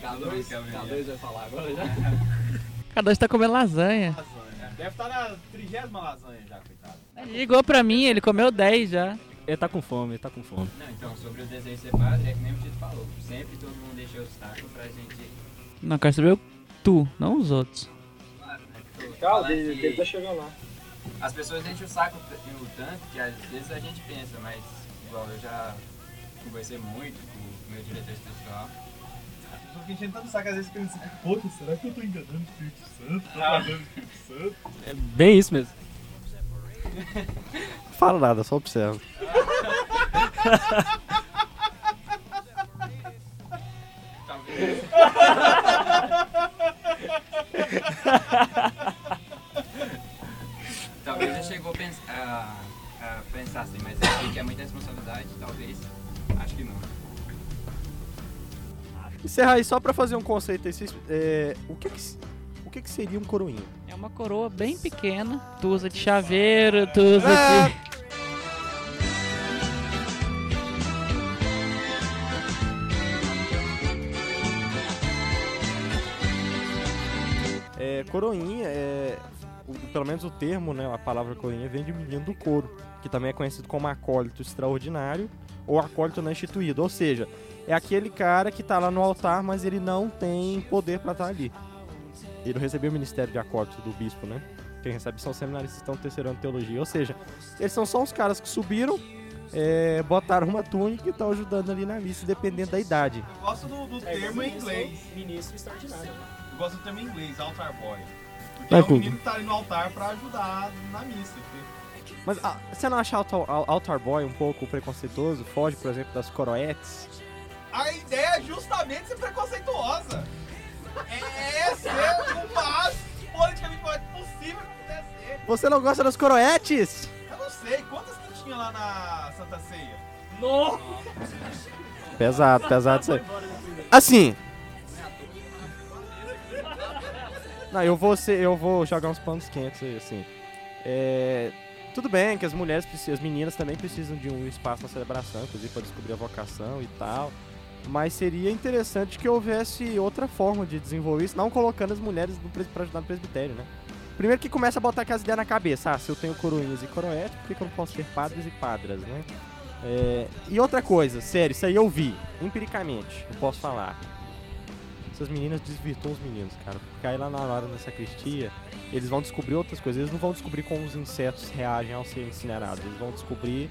K2, K2 vai falar agora já. Cada dois tá comendo lasanha. Deve estar na trigésima lasanha já, coitado. Ele ligou pra mim, ele comeu 10 já. Ele tá com fome, ele tá com fome. Não, então, sobre o desenho ser padre, é que nem o Tito falou. Sempre todo mundo deixa obstáculo pra gente. Não, quero saber o tu, não os outros. Claro, né? Calma, ele, tá chegando lá. As pessoas enchem o saco o tanto que às vezes a gente pensa, mas igual eu já conversei muito com o meu diretor espiritual. Só que enchendo tanto saco às vezes pensa assim, poxa, será que eu tô enganando o Espírito Santo? Tô pagando o Espírito Santo? É bem isso mesmo. Fala nada, só observa. Talvez. talvez já chegou a, pens- a- a pensar assim, mas eu sei que é muita responsabilidade, talvez. Acho que não. Encerrar aí só pra fazer um conceito aí. vocês- é, o que que, o que que seria um coroinha? É uma coroa bem pequena, tu usa de chaveiro, tu usa Ah! de... É, coroinha é. o- pelo menos o termo, né? A palavra coroinha vem de menino do couro, que também é conhecido como acólito extraordinário ou acólito não instituído. Ou seja, é aquele cara que tá lá no altar, mas ele não tem poder pra estar ali. Ele não recebeu o ministério de acólito do bispo, né? Quem recebe são os seminaristas que estão terceiro ano de teologia. Ou seja, eles são só uns caras que subiram, é, botaram uma túnica e estão ajudando ali na missa, dependendo da idade. Gosto do, do termo em inglês. Ministro extraordinário. Eu gosto do termo em inglês, altar boy. Porque Vai, é o menino que tá ali no altar pra ajudar na missa. entendeu? Mas ah, você não acha altar, al- altar boy um pouco preconceituoso? Foge, por exemplo, das coroetes? A ideia é justamente ser preconceituosa. É ser o mais politicamente correto possível que puder ser. Você não gosta das coroetes? Eu não sei, quantas que tinha lá na Santa Ceia? Pesado, pesado isso aí. Assim. Não, eu vou ser, eu vou jogar uns panos quentes aí, assim. É, tudo bem que as mulheres as meninas também precisam de um espaço na celebração, inclusive para descobrir a vocação e tal. Mas seria interessante que houvesse outra forma de desenvolver isso, não colocando as mulheres para ajudar no presbitério, né? Primeiro que começa a botar aquelas ideias na cabeça. Ah, se eu tenho coroinhas e coroetes, por que, que eu não posso ter padres e padras, né? É, e outra coisa, sério, isso aí eu vi, empiricamente, eu posso falar. Essas meninas desvirtuam os meninos, cara. Porque aí lá na hora na sacristia, eles vão descobrir outras coisas. Eles não vão descobrir como os insetos reagem ao ser incinerados. Eles vão descobrir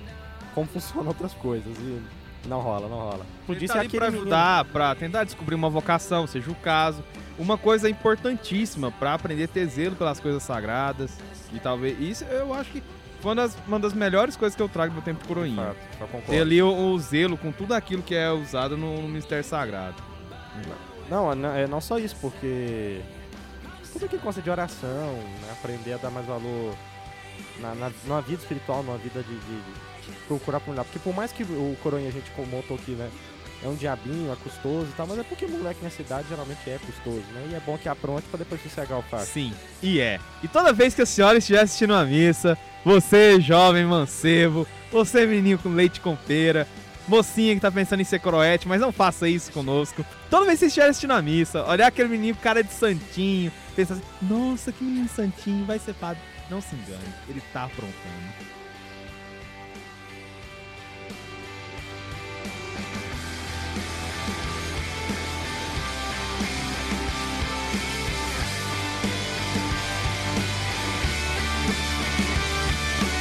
como funcionam outras coisas. E não rola, não rola. Podia tá ser aquele pra menino- ajudar, pra tentar descobrir uma vocação, seja o caso. Uma coisa importantíssima pra aprender a ter zelo pelas coisas sagradas. E talvez. Isso eu acho que foi uma das, uma das melhores coisas que eu trago do meu tempo de coroinha. Ter ali o, o zelo com tudo aquilo que é usado no, no Ministério Sagrado. Não, não, é não só isso, porque tudo que consta de oração, né, aprender a dar mais valor na, na, vida espiritual, numa vida de, de- de procurar por lá. Porque por mais que o coroinha a gente montou aqui, né, é um diabinho, é custoso e tal, mas é porque moleque nessa idade geralmente é custoso, né? E é bom que apronte pra depois sossegar o fato. Sim, e é. E toda vez que a senhora estiver assistindo uma missa, você, jovem mancebo, você, menino com leite com pera, mocinha que tá pensando em ser coroete, mas não faça isso conosco. Toda vez que você estiver assistindo a missa, olhar aquele menino com cara de santinho, pensa assim, nossa, que menino santinho, vai ser padre. Não se engane, ele tá aprontando.